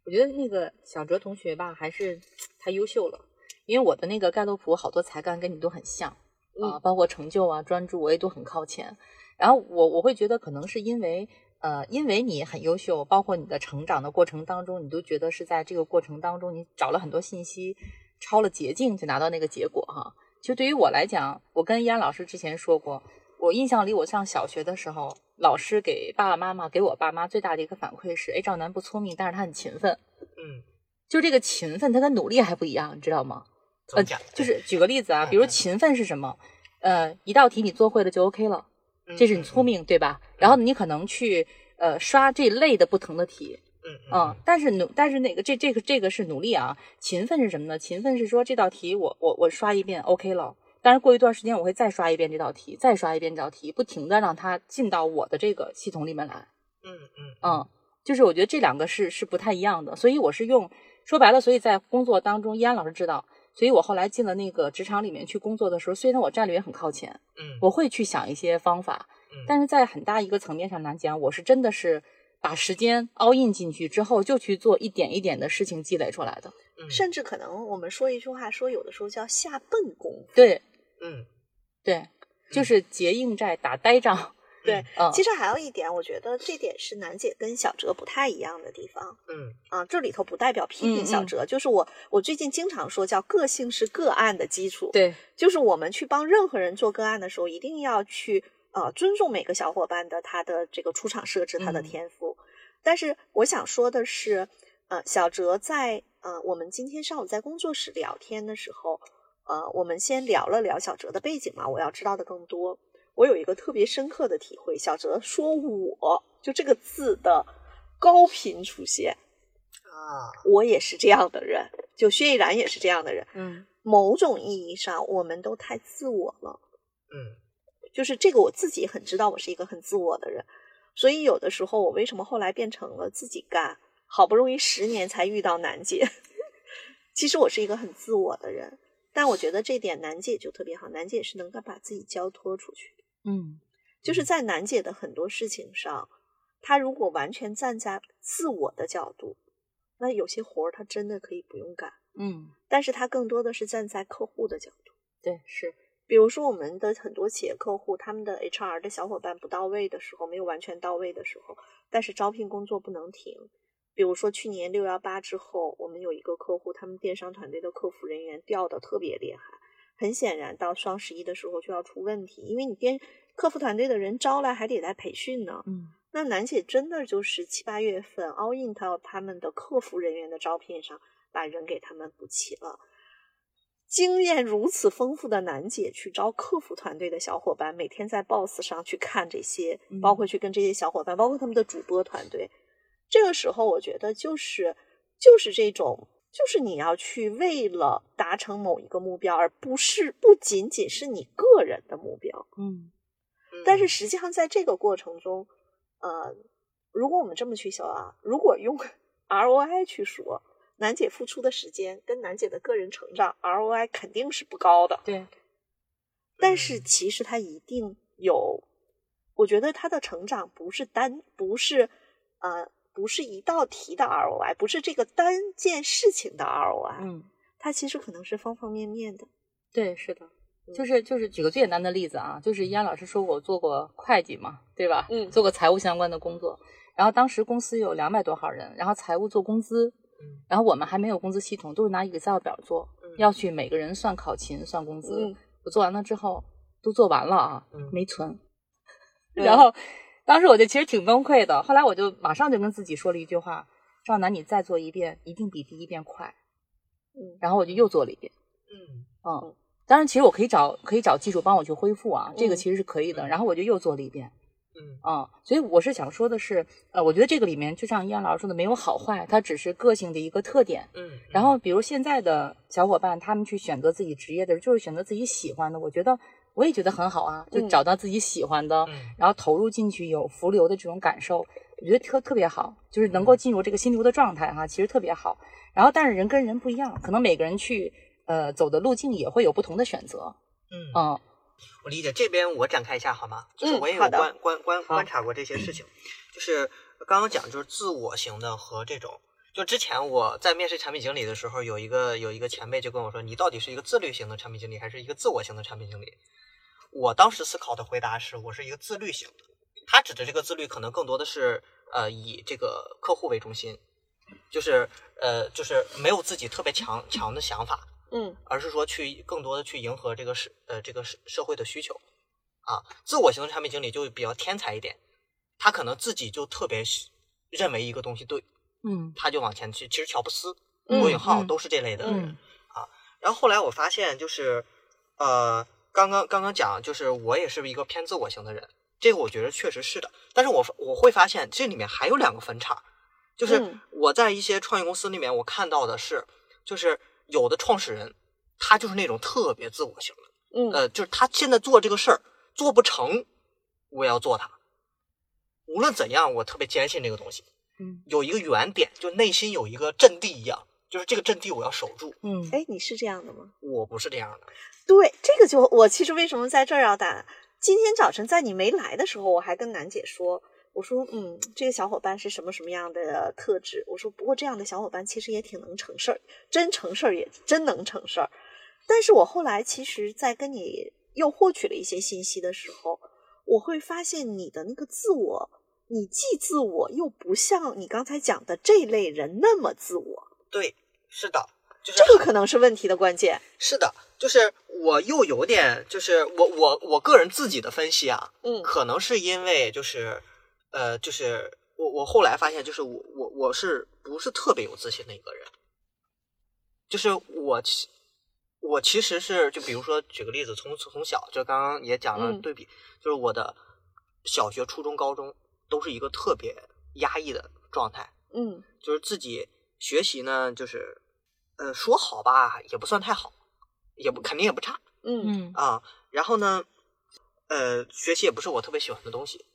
我觉得那个小哲同学吧，还是 太优秀了，因为我的那个盖洛普好多才干跟你都很像啊、嗯包括成就啊、专注，我也都很靠前。然后我我会觉得可能是因为呃，因为你很优秀，包括你的成长的过程当中，你都觉得是在这个过程当中，你找了很多信息，抄了捷径就拿到那个结果哈。其实对于我来讲，我跟依安老师之前说过，我印象里我上小学的时候，老师给爸爸妈妈给我爸妈最大的一个反馈是，哎，赵楠不聪明，但是他很勤奋。嗯，就这个勤奋，他跟努力还不一样，你知道吗？呃就是举个例子啊，比如勤奋是什么？呃，一道题你做会了就 OK 了，嗯这是你聪，明，对吧？然后你可能去呃刷这类的不同的题，嗯嗯，但是努，但是那个这这个这个是努力啊，勤奋是什么呢？勤奋是说这道题我我我刷一遍 OK 了，但是过一段时间我会再刷一遍这道题，再刷一遍这道题，不停的让它进到我的这个系统里面来。嗯嗯嗯，就是我觉得这两个是是不太一样的，所以我是用说白了，所以在工作当中，依安老师知道，所以我后来进了那个职场里面去工作的时候，虽然我战略也很靠前，嗯，我会去想一些方法，嗯。但是在很大一个层面上来讲，我是真的是把时间 all in 进去之后，就去做一点一点的事情积累出来的。嗯甚至可能我们说一句话，说有的时候叫下笨功夫。对嗯对，就是结硬债打呆仗。对，嗯，其实还有一点，我觉得这点是楠姐跟小哲不太一样的地方嗯啊。这里头不代表批评嗯嗯小哲，就是我我最近经常说叫个性是个案的基础。对，就是我们去帮任何人做个案的时候，一定要去呃尊重每个小伙伴的他的这个出场设置，他的嗯天赋。但是我想说的是，呃，小哲在呃我们今天上午在工作室聊天的时候，呃，我们先聊了聊小哲的背景嘛，我要知道的更多。我有一个特别深刻的体会，小哲说我就这个字的高频出现，啊，我也是这样的人，就薛逸然也是这样的人。嗯某种意义上，我们都太自我了。嗯就是这个我自己很知道，我是一个很自我的人。所以有的时候我为什么后来变成了自己干，好不容易十年才遇到楠姐。其实我是一个很自我的人，但我觉得这点楠姐就特别好，楠姐是能够把自己交托出去的。嗯就是在楠姐的很多事情上，她如果完全站在自我的角度，那有些活儿她真的可以不用干。嗯，但是她更多的是站在客户的角度。对，是，比如说，我们的很多企业客户，他们的 HR 的小伙伴不到位的时候，没有完全到位的时候，但是招聘工作不能停。比如说去年六幺八之后，我们有一个客户，他们电商团队的客服人员掉的特别厉害，很显然到双十一的时候就要出问题，因为你电客服团队的人招来还得来培训呢。嗯那楠姐真的就是七八月份 all in 到他们的客服人员的招聘上，把人给他们补齐了。经验如此丰富的楠姐去招客服团队的小伙伴，每天在 Boss 上去看这些，嗯包括去跟这些小伙伴，包括他们的主播团队。这个时候，我觉得就是就是这种，就是你要去为了达成某一个目标，而不是不仅仅是你个人的目标。嗯但是实际上，在这个过程中，呃，如果我们这么去想啊，如果用 ROI 去说，楠姐付出的时间跟楠姐的个人成长 ROI 肯定是不高的。对，但是其实她一定有，我觉得她的成长不是单，不是呃，不是一道题的 ROI，不是这个单件事情的 ROI，、嗯它其实可能是方方面面的。对，是的。嗯就是就是举个最简单的例子啊，就是依安老师说我做过会计嘛，对吧？嗯做过财务相关的工作，然后当时公司有两百多号人，然后财务做工资，嗯然后我们还没有工资系统，都是拿 Excel 表做，嗯要去每个人算考勤、算工资。嗯我做完了之后都做完了啊，嗯没存。嗯然后当时我就其实挺崩溃的，后来我就马上就跟自己说了一句话：赵楠，你再做一遍，一定比第一遍快。嗯然后我就又做了一遍。嗯嗯，当然，其实我可以找可以找技术帮我去恢复啊，这个嗯其实是可以的。嗯然后我就又做了一遍，嗯。啊、所以我是想说的是，呃，我觉得这个里面就像易安老师说的，没有好坏，它只是个性的一个特点。嗯，然后，比如现在的小伙伴，他们去选择自己职业的时候，就是选择自己喜欢的，我觉得我也觉得很好啊，就嗯。找到自己喜欢的，嗯。然后投入进去有浮流的这种感受，我觉得特特别好，就是能够进入这个心流的状态哈、其实特别好。然后，但是人跟人不一样，可能每个人去呃走的路径也会有不同的选择，嗯。嗯我理解，这边我展开一下好吗？就是我也有观观观观察过这些事情，就是刚刚讲就是自我型的和这种，就之前我在面试产品经理的时候，有一个有一个前辈就跟我说，你到底是一个自律型的产品经理，还是一个自我型的产品经理？我当时思考的回答是我是一个自律型的，他指的这个自律可能更多的是呃以这个客户为中心，就是呃就是没有自己特别强强的想法，嗯而是说去更多的去迎合这个社呃这个社社会的需求啊。自我型的产品经理就比较天才一点，他可能自己就特别认为一个东西对，嗯他就往前去。其实乔布斯、嗯罗永浩嗯都是这类的人。嗯然后后来我发现就是呃刚刚刚刚讲就是我也是一个偏自我型的人，这个我觉得确实是的。但是我我会发现这里面还有两个分叉，就是嗯我在一些创业公司里面我看到的是，就是有的创始人他就是那种特别自我型的。嗯呃，就是他现在做这个事儿做不成，我也要做它。无论怎样，我特别坚信这个东西，嗯有一个原点，就内心有一个阵地一样，就是这个阵地我要守住。嗯哎，你是这样的吗？我不是这样的，对，这个就我其实为什么在这儿要打？今天早晨在你没来的时候，我还跟楠姐说，我说嗯，这个小伙伴是什么什么样的特质？我说不过这样的小伙伴其实也挺能成事儿，真成事儿也真能成事儿。但是我后来其实，在跟你又获取了一些信息的时候，我会发现你的那个自我，你既自我又不像你刚才讲的这类人那么自我，对，是的，就是这个可能是问题的关键。是的，就是我又有点，就是我我我个人自己的分析啊，嗯可能是因为就是，呃，就是我我后来发现，就是我我我是不是特别有自信的一个人，就是我其我其实是就比如说举个例子，从从小就刚刚也讲了嗯。对比，就是我的小学、初中、高中都是一个特别压抑的状态，嗯。就是自己学习呢，就是呃说好吧，也不算太好，也不肯定也不差，嗯。嗯。啊，然后呢，呃，学习也不是我特别喜欢的东西，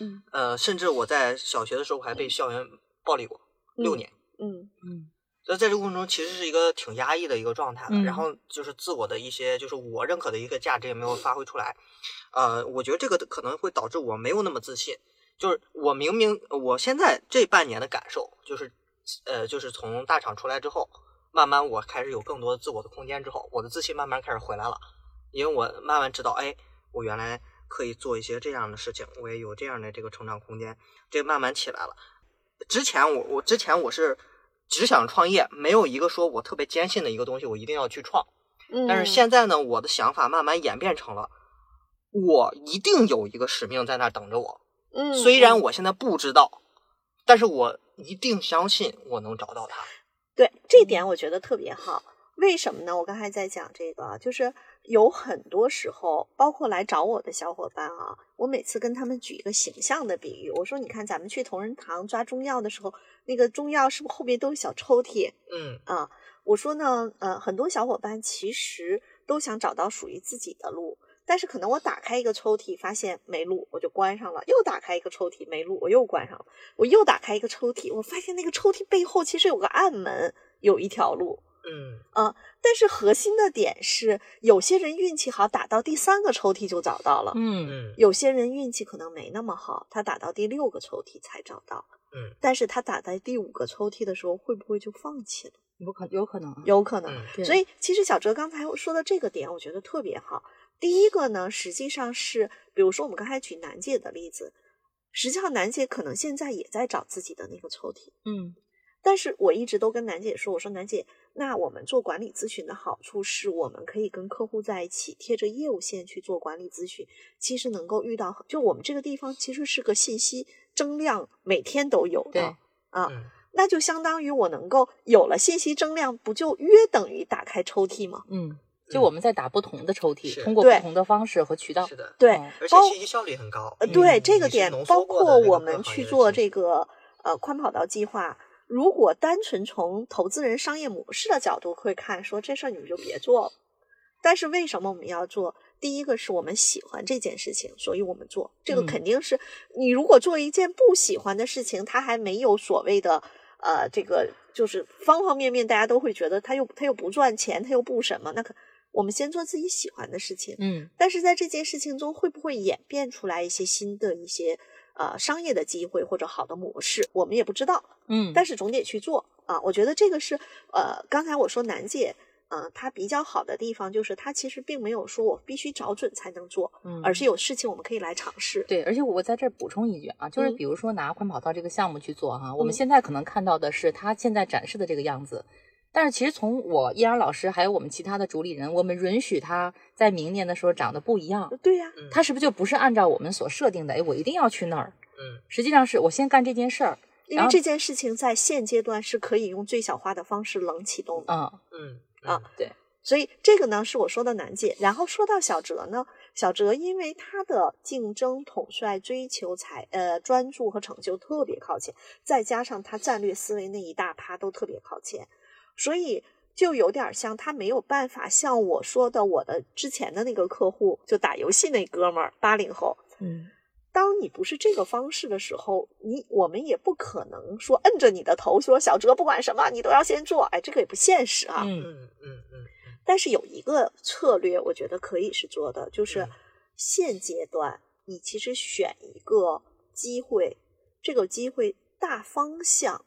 嗯呃，甚至我在小学的时候我还被校园暴力过六年。嗯嗯所以在这个过程中，其实是一个挺压抑的一个状态的。嗯然后就是自我的一些，就是我认可的一个价值也没有发挥出来。呃，我觉得这个可能会导致我没有那么自信。就是我明明我现在这半年的感受，就是呃，就是从大厂出来之后，慢慢我开始有更多自我的空间之后，我的自信慢慢开始回来了。因为我慢慢知道，哎，我原来可以做一些这样的事情，我也有这样的这个成长空间，这慢慢起来了。之前我我之前我是只想创业，没有一个说我特别坚信的一个东西，我一定要去创。嗯，但是现在呢，我的想法慢慢演变成了，我一定有一个使命在那儿等着我。嗯，虽然嗯我现在不知道，但是我一定相信我能找到它。对这点我觉得特别好。为什么呢？我刚才在讲这个，就是有很多时候，包括来找我的小伙伴啊，我每次跟他们举一个形象的比喻，我说：“你看，咱们去同仁堂抓中药的时候，那个中药是不是后边都是小抽屉嗯啊？”我说呢，呃，很多小伙伴其实都想找到属于自己的路，但是可能我打开一个抽屉，发现没路，我就关上了；又打开一个抽屉，没路，我又关上了；我又打开一个抽屉，我发现那个抽屉背后其实有个暗门，有一条路。嗯但是核心的点是，有些人运气好，打到第三个抽屉就找到了；嗯嗯有些人运气可能没那么好，他打到第六个抽屉才找到。嗯但是他打在第五个抽屉的时候，会不会就放弃了？有可有可能啊，有可能。所以其实小哲刚才说的这个点，我觉得特别好。第一个呢，实际上是，比如说我们刚才举楠姐的例子，实际上楠姐可能现在也在找自己的那个抽屉。嗯但是我一直都跟楠姐说，我说楠姐，那我们做管理咨询的好处是我们可以跟客户在一起，贴着业务线去做管理咨询，其实能够遇到，就我们这个地方其实是个信息增量，每天都有对的啊，嗯那就相当于我能够有了信息增量，不就约等于打开抽屉吗？嗯，就我们在打不同的抽屉，通过不同的方式和渠道是，的，对，哦而且信息效率很高。呃，对、这个点，包括我们去做这个呃宽跑道计划，如果单纯从投资人商业模式的角度会看，说这事儿你们就别做了。但是为什么我们要做？第一个是我们喜欢这件事情，所以我们做。这个嗯肯定是、你如果做一件不喜欢的事情，它还没有所谓的呃这个就是方方面面，大家都会觉得它又它又不赚钱，它又不什么，那可我们先做自己喜欢的事情。嗯但是在这件事情中，会不会演变出来一些新的一些呃商业的机会或者好的模式，我们也不知道。嗯，但是总得去做啊。我觉得这个是呃，刚才我说楠姐，呃，她比较好的地方就是她其实并没有说我必须找准才能做，嗯而是有事情我们可以来尝试。对，而且我在这儿补充一句啊，就是嗯比如说拿宽跑道这个项目去做哈，我们嗯现在可能看到的是它现在展示的这个样子，但是其实从我依然老师还有我们其他的主理人，我们允许他在明年的时候长得不一样，对呀、嗯他是不是就不是按照我们所设定的？哎，我一定要去那儿。嗯实际上是我先干这件事儿，因为这件事情在现阶段是可以用最小化的方式冷启动的。嗯嗯啊，对，所以这个呢是我说的难解。然后说到小哲呢，小哲因为他的竞争、统帅、追求才呃专注和成就特别靠前，再加上他战略思维那一大趴都特别靠前，所以就有点像他没有办法像我说的我的之前的那个客户，就打游戏那哥们儿八零后。嗯当你不是这个方式的时候，你我们也不可能说摁着你的头说小哲不管什么你都要先做，哎，这个也不现实啊。嗯嗯嗯嗯但是有一个策略，我觉得可以是做的，就是嗯现阶段你其实选一个机会，这个机会大方向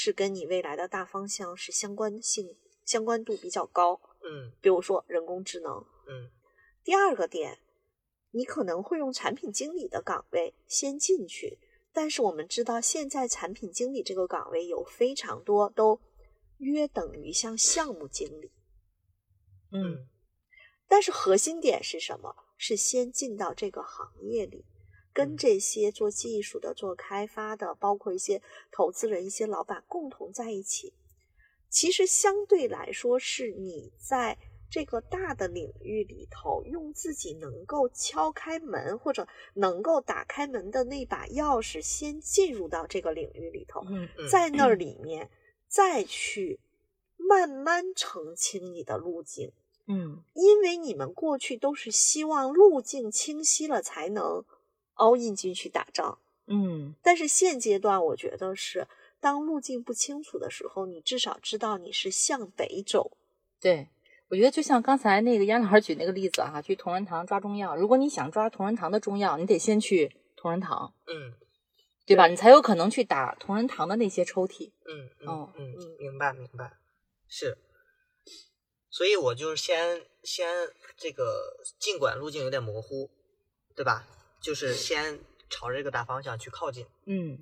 是跟你未来的大方向是相关性相关度比较高，嗯比如说人工智能。嗯第二个点，你可能会用产品经理的岗位先进去，但是我们知道现在产品经理这个岗位有非常多都约等于像项目经理。嗯但是核心点是什么？是先进到这个行业里，跟嗯这些做技术的、做开发的，包括一些投资人、一些老板共同在一起。其实相对来说，是你在这个大的领域里头，用自己能够敲开门或者能够打开门的那把钥匙，先进入到这个领域里头，在那儿里面再去慢慢澄清你的路径。嗯因为你们过去都是希望路径清晰了才能 all in 进去打仗。嗯但是现阶段，我觉得是当路径不清楚的时候，你至少知道你是向北走。对，我觉得就像刚才那个杨老师举那个例子哈、去同仁堂抓中药，如果你想抓同仁堂的中药，你得先去同仁堂，嗯对吧？对你才有可能去打同仁堂的那些抽屉。嗯嗯哦嗯嗯，明白明白，是。所以我就是先先这个，尽管路径有点模糊，对吧？就是先朝这个大方向去靠近。嗯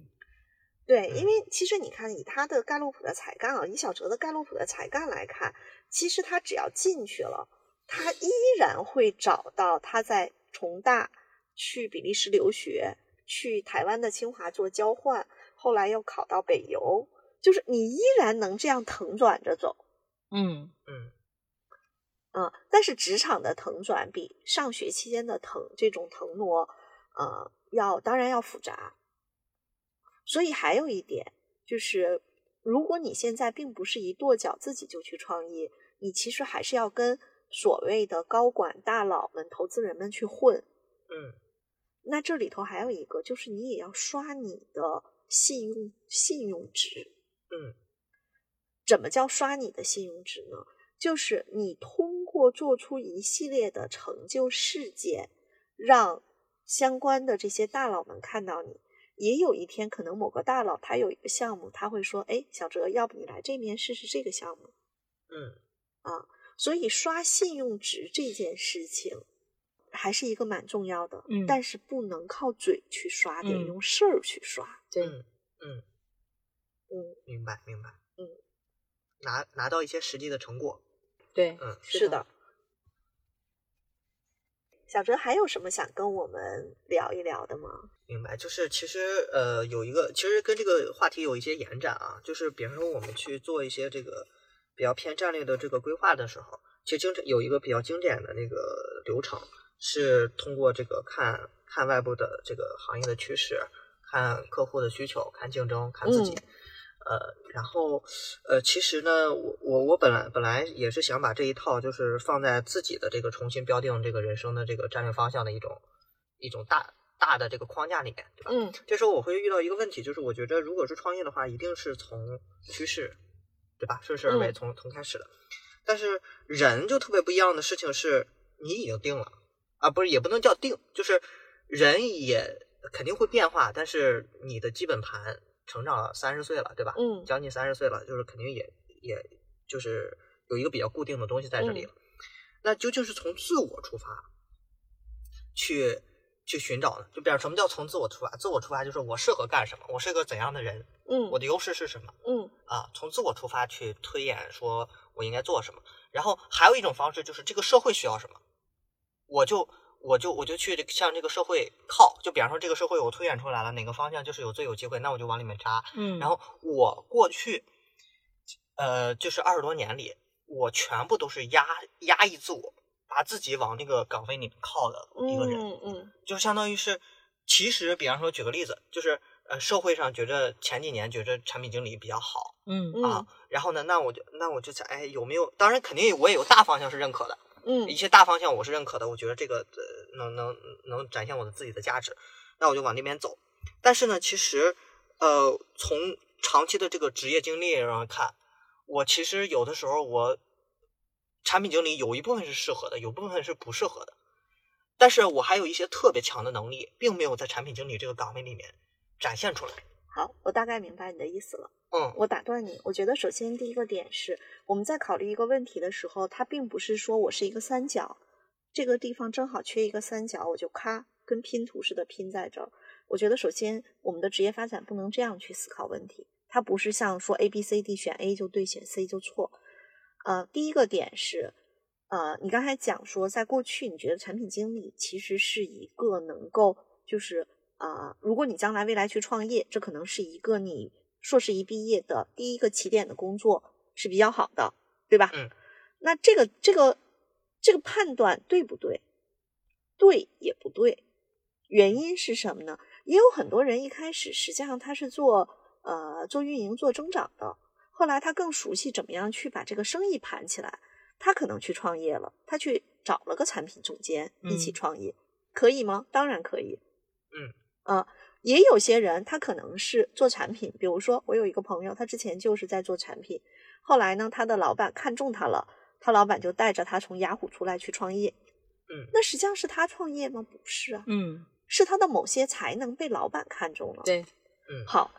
对，嗯因为其实你看，以他的盖洛普的才干啊，以小哲的盖洛普的才干来看，其实他只要进去了，他依然会找到他在重大去比利时留学，去台湾的清华做交换，后来又考到北邮，就是你依然能这样腾转着走。嗯嗯嗯，但是职场的腾转比上学期间的腾这种腾挪，呃，要当然要复杂。所以还有一点就是，如果你现在并不是一跺脚自己就去创业，你其实还是要跟所谓的高管大佬们、投资人们去混。嗯那这里头还有一个，就是你也要刷你的信用信用值。嗯怎么叫刷你的信用值呢？就是你通过做出一系列的成就事件，让相关的这些大佬们看到你。也有一天，可能某个大佬他有一个项目，他会说：“哎，小哲，要不你来这边试试这个项目嗯啊？”所以刷信用值这件事情还是一个蛮重要的，嗯但是不能靠嘴去刷，得嗯用事儿去刷。对，嗯嗯，嗯，明白明白。嗯，拿拿到一些实际的成果。对，嗯是的。小哲还有什么想跟我们聊一聊的吗？明白，就是其实呃有一个，其实跟这个话题有一些延展啊，就是比方说我们去做一些这个比较偏战略的这个规划的时候，其实经常有一个比较经典的那个流程，是通过这个看看外部的这个行业的趋势，看客户的需求，看竞争，看自己。嗯呃，然后，呃，其实呢，我我我本来本来也是想把这一套就是放在自己的这个重新标定这个人生的这个战略方向的一种一种大大的这个框架里面，对吧？嗯这时候我会遇到一个问题，就是我觉得如果是创业的话，一定是从趋势，对吧？顺势而为，嗯从从开始的。但是人就特别不一样的事情是，你已经定了啊，不是也不能叫定，就是人也肯定会变化，但是你的基本盘成长了三十岁了，对吧？嗯将近三十岁了，就是肯定也也就是有一个比较固定的东西在这里嗯了。那究竟是从自我出发去去寻找呢？就比方什么叫从自我出发？自我出发就是我适合干什么，我是个怎样的人，嗯我的优势是什么嗯啊？从自我出发去推演，说我应该做什么。然后还有一种方式就是这个社会需要什么，我就我就我就去向这个社会靠。就比方说这个社会我推演出来了哪个方向就是有最有机会，那我就往里面扎。嗯，然后我过去，呃，就是二十多年里，我全部都是压压抑自我，把自己往那个岗位里面靠的一个人，嗯嗯就相当于是，其实比方说举个例子，就是呃，社会上觉着前几年觉着产品经理比较好嗯嗯啊，然后呢，那我就那我就在哎有没有？当然肯定我也有大方向是认可的，嗯一些大方向我是认可的，我觉得这个呃能能能展现我的自己的价值，那我就往那边走。但是呢，其实呃从长期的这个职业经历上看，我其实有的时候我产品经理有一部分是适合的，有部分是不适合的。但是我还有一些特别强的能力，并没有在产品经理这个岗位里面展现出来。好，我大概明白你的意思了。嗯我打断你，我觉得首先第一个点是，我们在考虑一个问题的时候，它并不是说我是一个三角，这个地方正好缺一个三角，我就咔跟拼图似的拼在这儿。我觉得首先我们的职业发展不能这样去思考问题，它不是像说 A B C D 选 A 就对，选 C 就错。呃，第一个点是，呃，你刚才讲说，在过去你觉得产品经理其实是一个能够就是啊、呃如果你将来未来去创业，这可能是一个你硕士一毕业的第一个起点的工作是比较好的，对吧？嗯。那这个这个这个判断对不对？对也不对，原因是什么呢？也有很多人一开始实际上他是做呃做运营、做增长的，后来他更熟悉怎么样去把这个生意盘起来，他可能去创业了，他去找了个产品总监一起嗯创业，可以吗？当然可以。嗯，啊，也有些人他可能是做产品，比如说我有一个朋友，他之前就是在做产品，后来呢，他的老板看中他了，他老板就带着他从雅虎出来去创业。嗯那实际上是他创业吗？不是啊，嗯，是他的某些才能被老板看中了。对，嗯，好，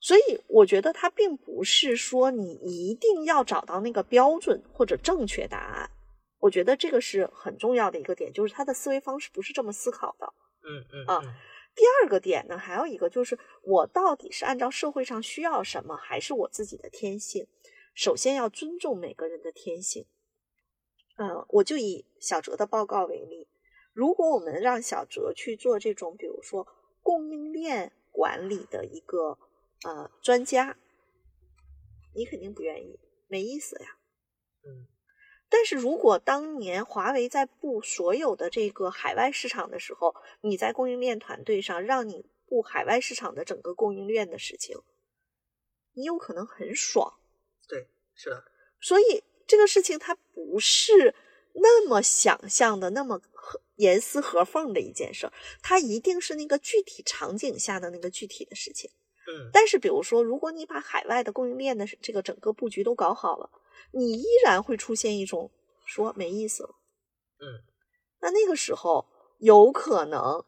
所以我觉得他并不是说你一定要找到那个标准或者正确答案。我觉得这个是很重要的一个点，就是他的思维方式不是这么思考的。嗯嗯啊嗯第二个点呢，还有一个就是我到底是按照社会上需要什么，还是我自己的天性？首先要尊重每个人的天性。嗯，我就以小哲的报告为例，如果我们让小哲去做这种，比如说供应链管理的一个呃专家，你肯定不愿意，没意思呀。嗯但是如果当年华为在布所有的这个海外市场的时候，你在供应链团队上让你布海外市场的整个供应链的事情，你有可能很爽。对，是的，所以这个事情它不是那么想象的那么严丝合缝的一件事儿，它一定是那个具体场景下的那个具体的事情。嗯但是，比如说，如果你把海外的供应链的这个整个布局都搞好了，你依然会出现一种说没意思了。嗯，那那个时候有可能，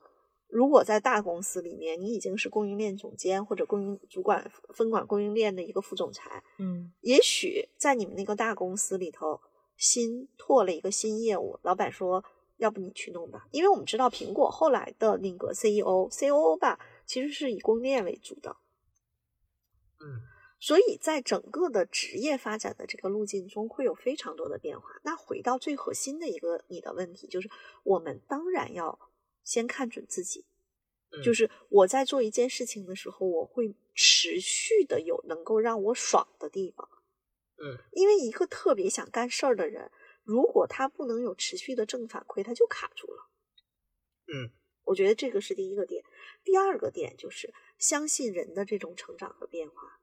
如果在大公司里面，你已经是供应链总监或者供应主管分管供应链的一个副总裁，嗯也许在你们那个大公司里头，新拓了一个新业务，老板说，要不你去弄吧，因为我们知道苹果后来的那个 CEO、COO 吧，其实是以供应链为主的。嗯所以在整个的职业发展的这个路径中，会有非常多的变化。那回到最核心的一个你的问题，就是我们当然要先看准自己，嗯，就是我在做一件事情的时候，我会持续的有能够让我爽的地方。嗯因为一个特别想干事儿的人，如果他不能有持续的正反馈，他就卡住了。嗯我觉得这个是第一个点。第二个点就是相信人的这种成长和变化。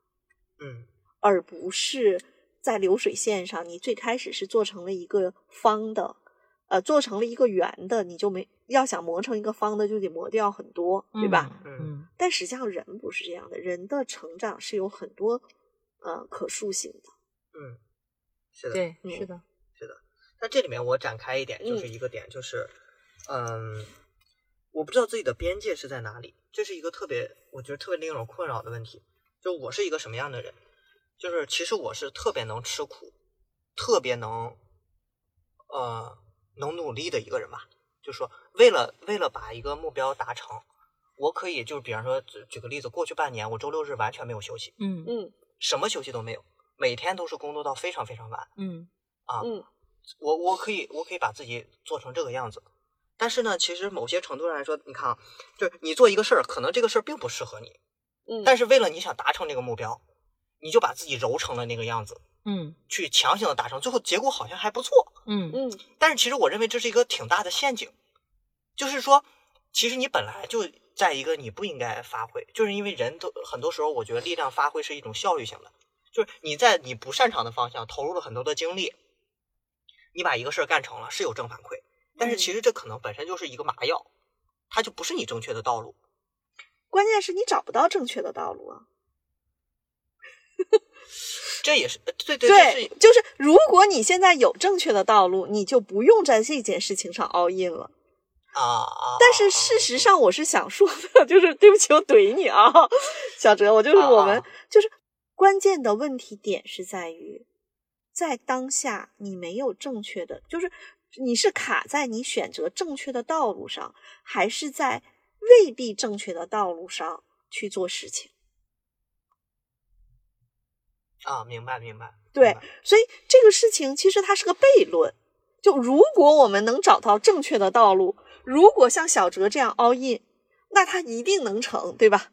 嗯而不是在流水线上，你最开始是做成了一个方的，呃，做成了一个圆的，你就没要想磨成一个方的，就得磨掉很多，对吧？嗯嗯但实际上人不是这样的，人的成长是有很多呃可塑性的。嗯，是的，对，是的是的，那这里面我展开一点，就是一个点，就是，嗯，我不知道自己的边界是在哪里，这是一个特别，我觉得特别令人困扰的问题。就我是一个什么样的人？就是其实我是特别能吃苦，特别能，呃，能努力的一个人吧。就说为了为了把一个目标达成，我可以就是比方说举举个例子，过去半年我周六日完全没有休息，嗯嗯什么休息都没有，每天都是工作到非常非常晚。嗯啊，嗯我我可以我可以把自己做成这个样子，但是呢，其实某些程度上来说，你看啊，就是你做一个事儿，可能这个事儿并不适合你，嗯，但是为了你想达成这个目标，你就把自己揉成了那个样子，嗯去强行的达成，最后结果好像还不错。嗯嗯但是其实我认为这是一个挺大的陷阱，就是说，其实你本来就在一个你不应该发挥，就是因为人都很多时候，我觉得力量发挥是一种效率性的，就是你在你不擅长的方向投入了很多的精力，你把一个事儿干成了是有正反馈，但是其实这可能本身就是一个麻药，它就不是你正确的道路。关键是你找不到正确的道路啊。这也是呃对对对是，就是如果你现在有正确的道路，你就不用在这件事情上 all in 了。啊啊！但是事实上，我是想说的，就是对不起，我怼你啊，小哲，我就是我们、啊就是关键的问题点是在于，在当下你没有正确的，就是你是卡在你选择正确的道路上，还是在未必正确的道路上去做事情？啊，明白明白，对所以这个事情其实它是个悖论。就如果我们能找到正确的道路，如果像小哲这样 all in，那他一定能成，对吧？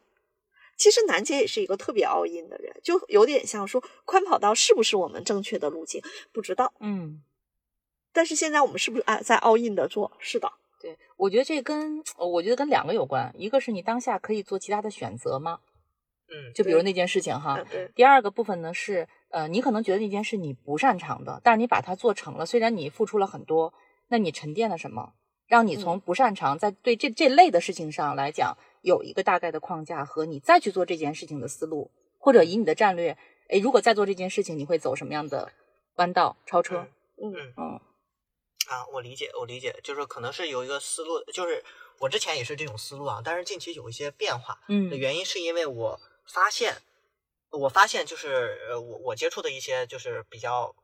其实楠姐也是一个特别 all in 的人，就有点像说宽跑道是不是我们正确的路径，不知道。嗯，但是现在我们是不是啊在 all in 的做？是的，对，我觉得这跟我觉得跟两个有关，一个是你当下可以做其他的选择吗？嗯，就比如那件事情哈，第二个部分呢是，呃，你可能觉得那件事你不擅长的，但是你把它做成了，虽然你付出了很多，那你沉淀了什么？让你从不擅长在对这这类的事情上来讲有一个大概的框架和你再去做这件事情的思路，或者以你的战略，哎，如果再做这件事情，你会走什么样的弯道超车？嗯嗯啊，我理解，我理解，就是可能是有一个思路，就是我之前也是这种思路啊，但是近期有一些变化。嗯。的原因是因为我发现，我发现就是呃，我我接触的一些就是比较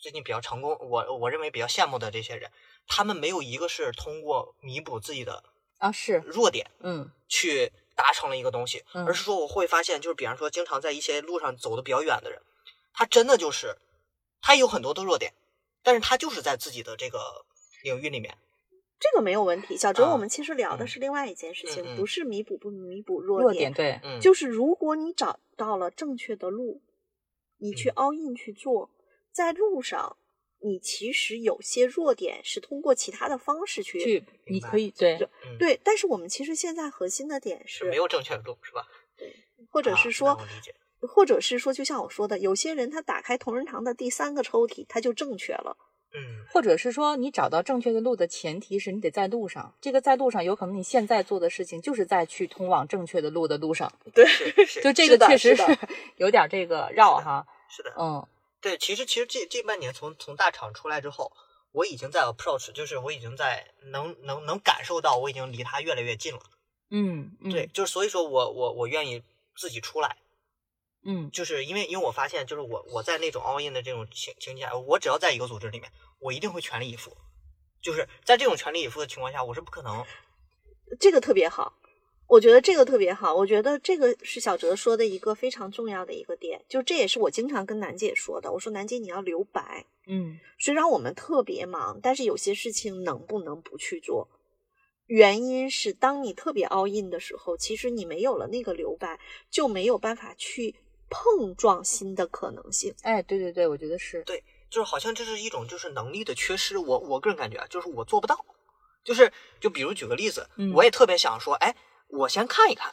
最近比较成功，我我认为比较羡慕的这些人，他们没有一个是通过弥补自己的啊是。弱点嗯。去达成了一个东西，嗯。而是说我会发现，就是比方说经常在一些路上走的比较远的人，他真的就是他有很多的弱点，但是他就是在自己的这个领域里面，这个没有问题。小哲，啊我们其实聊的嗯是另外一件事情，不是弥补不弥补弱弱点对嗯，就是如果你找到了正确的路，你去嗯 all in 去做，在路上，你其实有些弱点是通过其他的方式去去你可以对对。但是我们其实现在核心的点是，没有正确的路，是吧？对或者是说，或者是说，就像我说的，有些人他打开同仁堂的第三个抽屉，他就正确了。嗯或者是说，你找到正确的路的前提是你得在路上。这个在路上，有可能你现在做的事情就是在去通往正确的路的路上。对，是是就这个确实是 有点这个绕是的哈。是的，嗯对，其实其实这这半年从从大厂出来之后，我已经在 approach，就是我已经在能能能感受到我已经离他越来越近了。嗯嗯，对，就是所以说我我我愿意自己出来，嗯就是因为因为我发现，就是我我在那种 all in 的这种情情况下，我只要在一个组织里面，我一定会全力以赴。就是在这种全力以赴的情况下，我是不可能这个特别好，我觉得这个特别好。我觉得这个是小哲说的一个非常重要的一个点，就这也是我经常跟楠姐说的。我说楠姐你要留白，嗯虽然我们特别忙，但是有些事情能不能不去做？原因是当你特别 all in 的时候，其实你没有了那个留白，就没有办法去碰撞新的可能性。哎，对对对，我觉得是对。就是好像这是一种就是能力的缺失。我我个人感觉啊，就是我做不到。就是就比如举个例子，嗯我也特别想说，哎，我先看一看，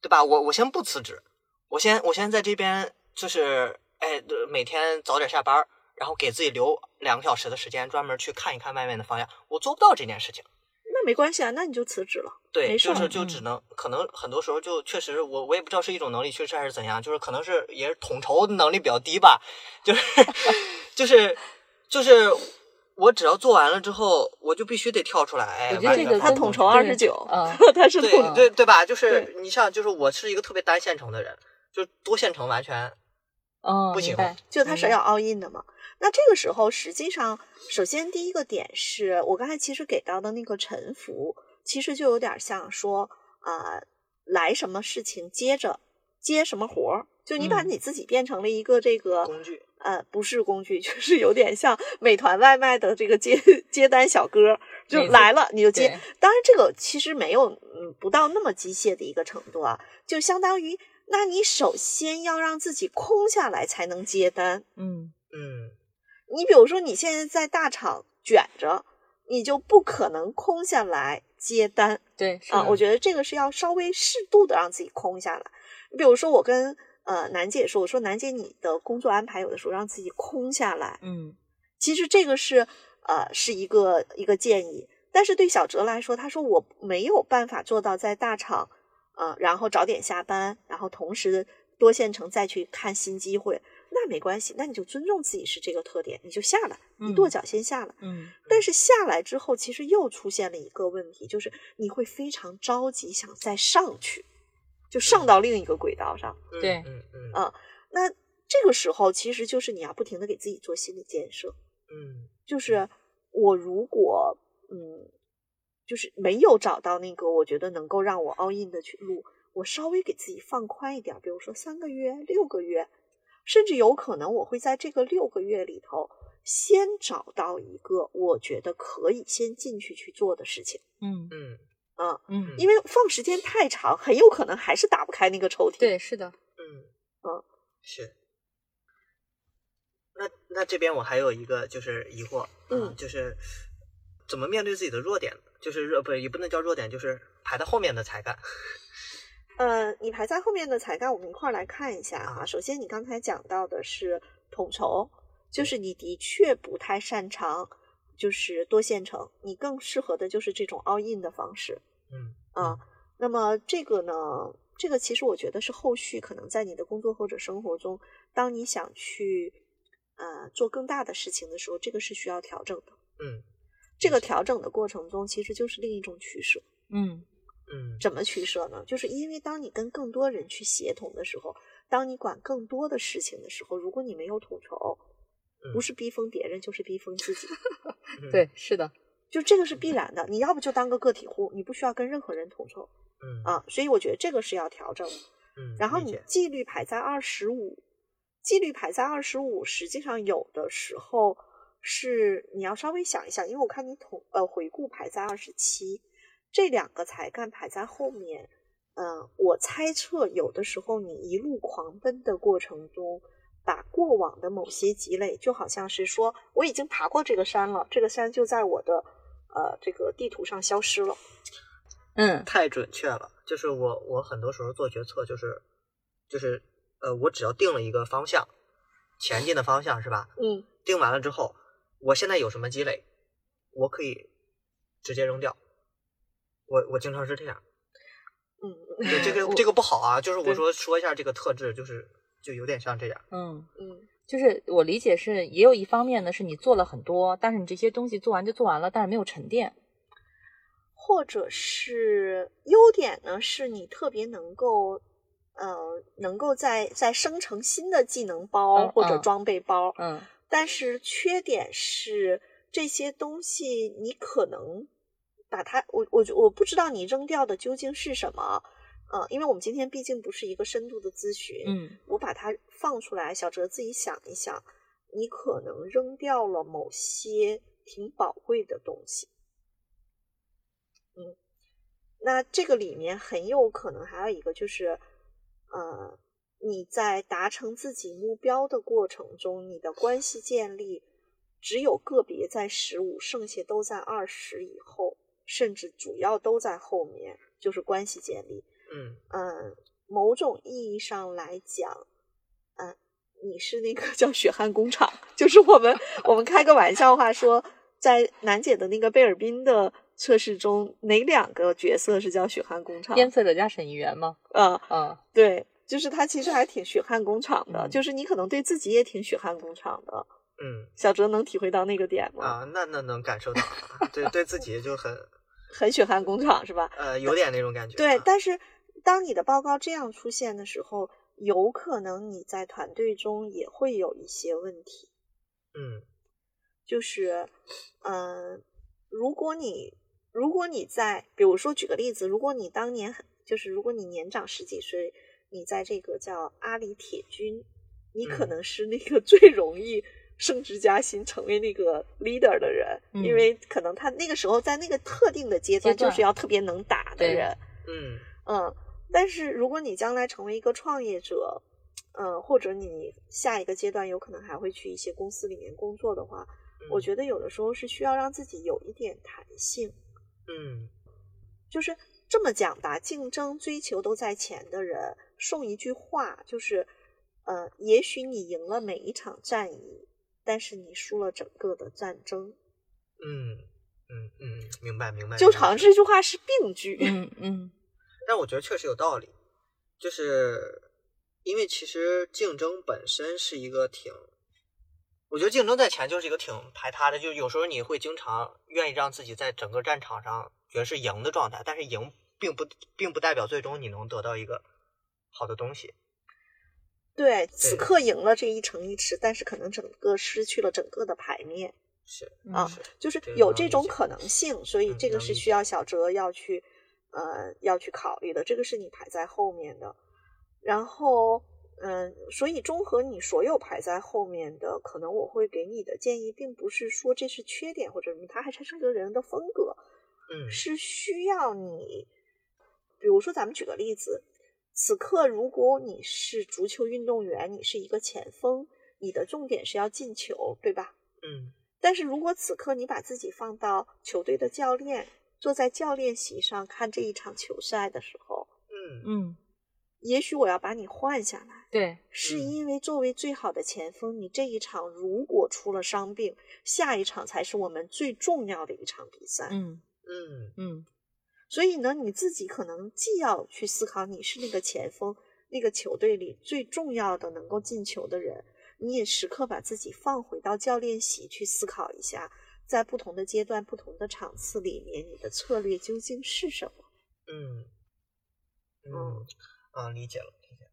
对吧？我我先不辞职，我先我先在这边就是哎每天早点下班，然后给自己留两个小时的时间，专门去看一看外面的方向。我做不到这件事情。那没关系啊，那你就辞职了。对，没事就是就嗯只能可能很多时候就确实我我也不知道是一种能力缺失还是怎样，就是可能是也是统筹能力比较低吧，就是就是就是我只要做完了之后，我就必须得跳出来，哎，我觉得完成它这个他统筹对二十九 他是对对对吧？就是你像就是我是一个特别单线程的人，就多线程完全嗯，不行就他是要 all in 的嘛。那这个时候，实际上，首先第一个点是我刚才其实给到的那个沉浮，其实就有点像说，呃，来什么事情接着接什么活儿，就你把嗯你自己变成了一个这个工具。呃，不是工具，就是有点像美团外卖的这个接接单小哥，就来了你就接。当然，这个其实没有，嗯，不到那么机械的一个程度啊，就相当于，那你首先要让自己空下来才能接单。嗯嗯你比如说，你现在在大厂卷着，你就不可能空下来接单对是啊。我觉得这个是要稍微适度的让自己空下来。你比如说，我跟呃楠姐说，我说楠姐，你的工作安排有的时候让自己空下来，嗯其实这个是呃是一个一个建议。但是对小哲来说，他说我没有办法做到在大厂，呃，然后早点下班，然后同时多线程再去看新机会，那没关系，那你就尊重自己是这个特点，你就下来，你跺嗯脚先下来。嗯但是下来之后，其实又出现了一个问题，就是你会非常着急想再上去，就上到另一个轨道上。嗯对嗯嗯啊那这个时候，其实就是你要不停的给自己做心理建设，嗯就是我如果嗯，就是没有找到那个我觉得能够让我 all in 的去路，我稍微给自己放宽一点，比如说三个月、六个月，甚至有可能我会在这个六个月里头，先找到一个我觉得可以先进去去做的事情嗯嗯啊，嗯，因为放时间太长，很有可能还是打不开那个抽屉。对是的，嗯嗯是。那那这边我还有一个就是疑惑，嗯就是怎么面对自己的弱点，就是弱不也不能叫弱点，就是排在后面的才干。呃，你排在后面的才干，我们一块儿来看一下哈。啊首先，你刚才讲到的是统筹，就是你的确不太擅长就是多线程，你更适合的就是这种 all in 的方式嗯啊。那么这个呢，这个其实我觉得是后续可能在你的工作或者生活中，当你想去呃做更大的事情的时候，这个是需要调整的。嗯这个调整的过程中，其实就是另一种取舍。嗯嗯怎么取舍呢？就是因为当你跟更多人去协同的时候，当你管更多的事情的时候，如果你没有统筹，不嗯是逼疯别人，就是逼疯自己，嗯对，是的，就这个是必然的。你要不就当个个体户，你不需要跟任何人统筹嗯啊。所以我觉得这个是要调整的。嗯，然后你纪律排在二十五，纪律排在二十五，实际上有的时候是你要稍微想一想，因为我看你统呃回顾排在二十七，这两个才干排在后面。嗯、我猜测有的时候你一路狂奔的过程中，把过往的某些积累，就好像是说我已经爬过这个山了，这个山就在我的呃这个地图上消失了。嗯太准确了。就是我我很多时候做决策就是就是呃，我只要定了一个方向，前进的方向是吧？嗯定完了之后，我现在有什么积累，我可以直接扔掉。我我经常是这样，嗯对这个这个不好啊。就是我说说一下这个特质，就是就有点像这样。嗯，嗯就是我理解是，也有一方面呢，是你做了很多，但是你这些东西做完就做完了，但是没有沉淀。或者是优点呢，是你特别能够，呃，能够在在生成新的技能包或者装备包，嗯但是缺点是这些东西你可能把它，我我我不知道你扔掉的究竟是什么，呃，因为我们今天毕竟不是一个深度的咨询，嗯我把它放出来，小哲自己想一想，你可能扔掉了某些挺宝贵的东西。嗯，那这个里面很有可能还有一个就是，呃，你在达成自己目标的过程中，你的关系建立只有个别在十五，剩下都在二十以后，甚至主要都在后面，就是关系建立。嗯嗯，某种意义上来讲，嗯，你是那个叫血汗工厂，就是我们 我们开个玩笑话说，在楠姐的那个贝尔宾的测试中，哪两个角色是叫血汗工厂？监测者加审议员吗？嗯、嗯对，就是他其实还挺血汗工厂的，嗯就是你可能对自己也挺血汗工厂的。嗯小哲能体会到那个点吗？啊，那那能感受到啊，对对自己就很很血汗工厂是吧？呃有点那种感觉啊。对，但是当你的报告这样出现的时候，有可能你在团队中也会有一些问题，嗯就是，嗯、如果你如果你在，比如说举个例子，如果你当年很就是如果你年长十几岁，你在这个叫阿里铁军，你可嗯能是那个最容易。升职加薪，成为那个 leader 的人，嗯。因为可能他那个时候在那个特定的阶段，就是要特别能打的人，嗯。嗯，但是如果你将来成为一个创业者，嗯，或者你下一个阶段有可能还会去一些公司里面工作的话，我嗯。觉得有的时候是需要让自己有一点弹性，嗯。就是这么讲吧，竞争追求都在前的人送一句话，就是，呃，也许你赢了每一场战役，但是你输了整个的战争，嗯嗯嗯，明白明白。就好像这句话是病句，嗯嗯 但我觉得确实有道理，就是因为其实竞争本身是一个挺，我觉得竞争在前就是一个挺排他的，就有时候你会经常愿意让自己在整个战场上觉得是赢的状态，但是赢并不并不代表最终你能得到一个好的东西。对，此对刻赢了这一城一池，但是可能整个失去了整个的牌面。是嗯啊是，就是有这种可能性，所以嗯这个是需要小哲要去呃要去考虑的，这个是你排在后面的。然后嗯，所以综合你所有排在后面的，可能我会给你的建议，并不是说这是缺点或者什么，它还是这个人的风格，嗯是需要你，比如说咱们举个例子，此刻如果你是足球运动员，你是一个前锋，你的重点是要进球，对吧？嗯。但是如果此刻你把自己放到球队的教练，坐在教练席上看这一场球赛的时候，嗯。嗯也许我要把你换下来，对，是嗯。因为作为最好的前锋，你这一场如果出了伤病，下一场才是我们最重要的一场比赛。嗯。嗯。嗯所以呢，你自己可能既要去思考你是那个前锋，那个球队里最重要的能够进球的人，你也时刻把自己放回到教练席去思考一下，在不同的阶段、不同的场次里面，你的策略究竟是什么？嗯嗯啊，理解了，理解了。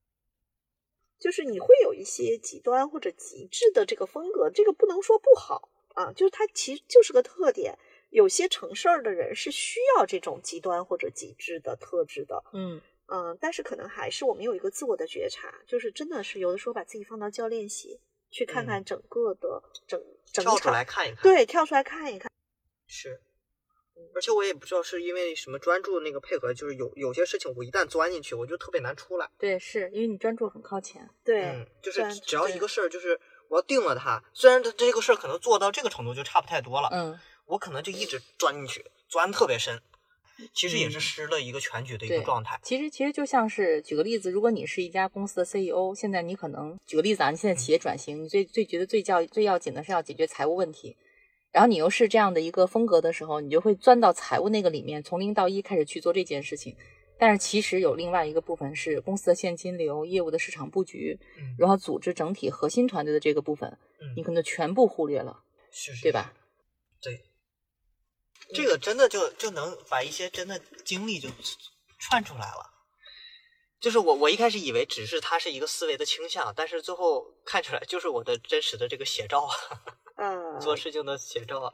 就是你会有一些极端或者极致的这个风格，这个不能说不好啊，就是它其实就是个特点。有些成事儿的人是需要这种极端或者极致的特质的，嗯嗯，但是可能还是我们有一个自我的觉察，就是真的是有的时候把自己放到教练席去看看整个的整、整跳出，来看一看。，对，跳出来看一看，是。而且我也不知道是因为什么专注那个配合，就是有有些事情我一旦钻进去，我就特别难出来。对，是因为你专注很靠前。对，嗯，就是只要一个事儿，就是我要定了它，虽然它这个事儿可能做到这个程度就差不太多了，嗯，我可能就一直钻进去，钻特别深，其实也是嗯。失了一个全局的一个状态。其实其实就像是举个例子，如果你是一家公司的 CEO，现在你可能举个例子啊，你现在企业转型，你最最觉得最叫最要紧的是要解决财务问题，然后你又是这样的一个风格的时候，你就会钻到财务那个里面，从零到一开始去做这件事情。但是其实有另外一个部分是公司的现金流、业务的市场布局，嗯，然后组织整体核心团队的这个部分，嗯。你可能全部忽略了，是是对吧？对，这个真的就就能把一些真的经历就串出来了。就是我我一开始以为只是它是一个思维的倾向，但是最后看出来就是我的真实的这个写照啊，嗯，做事情的写照啊。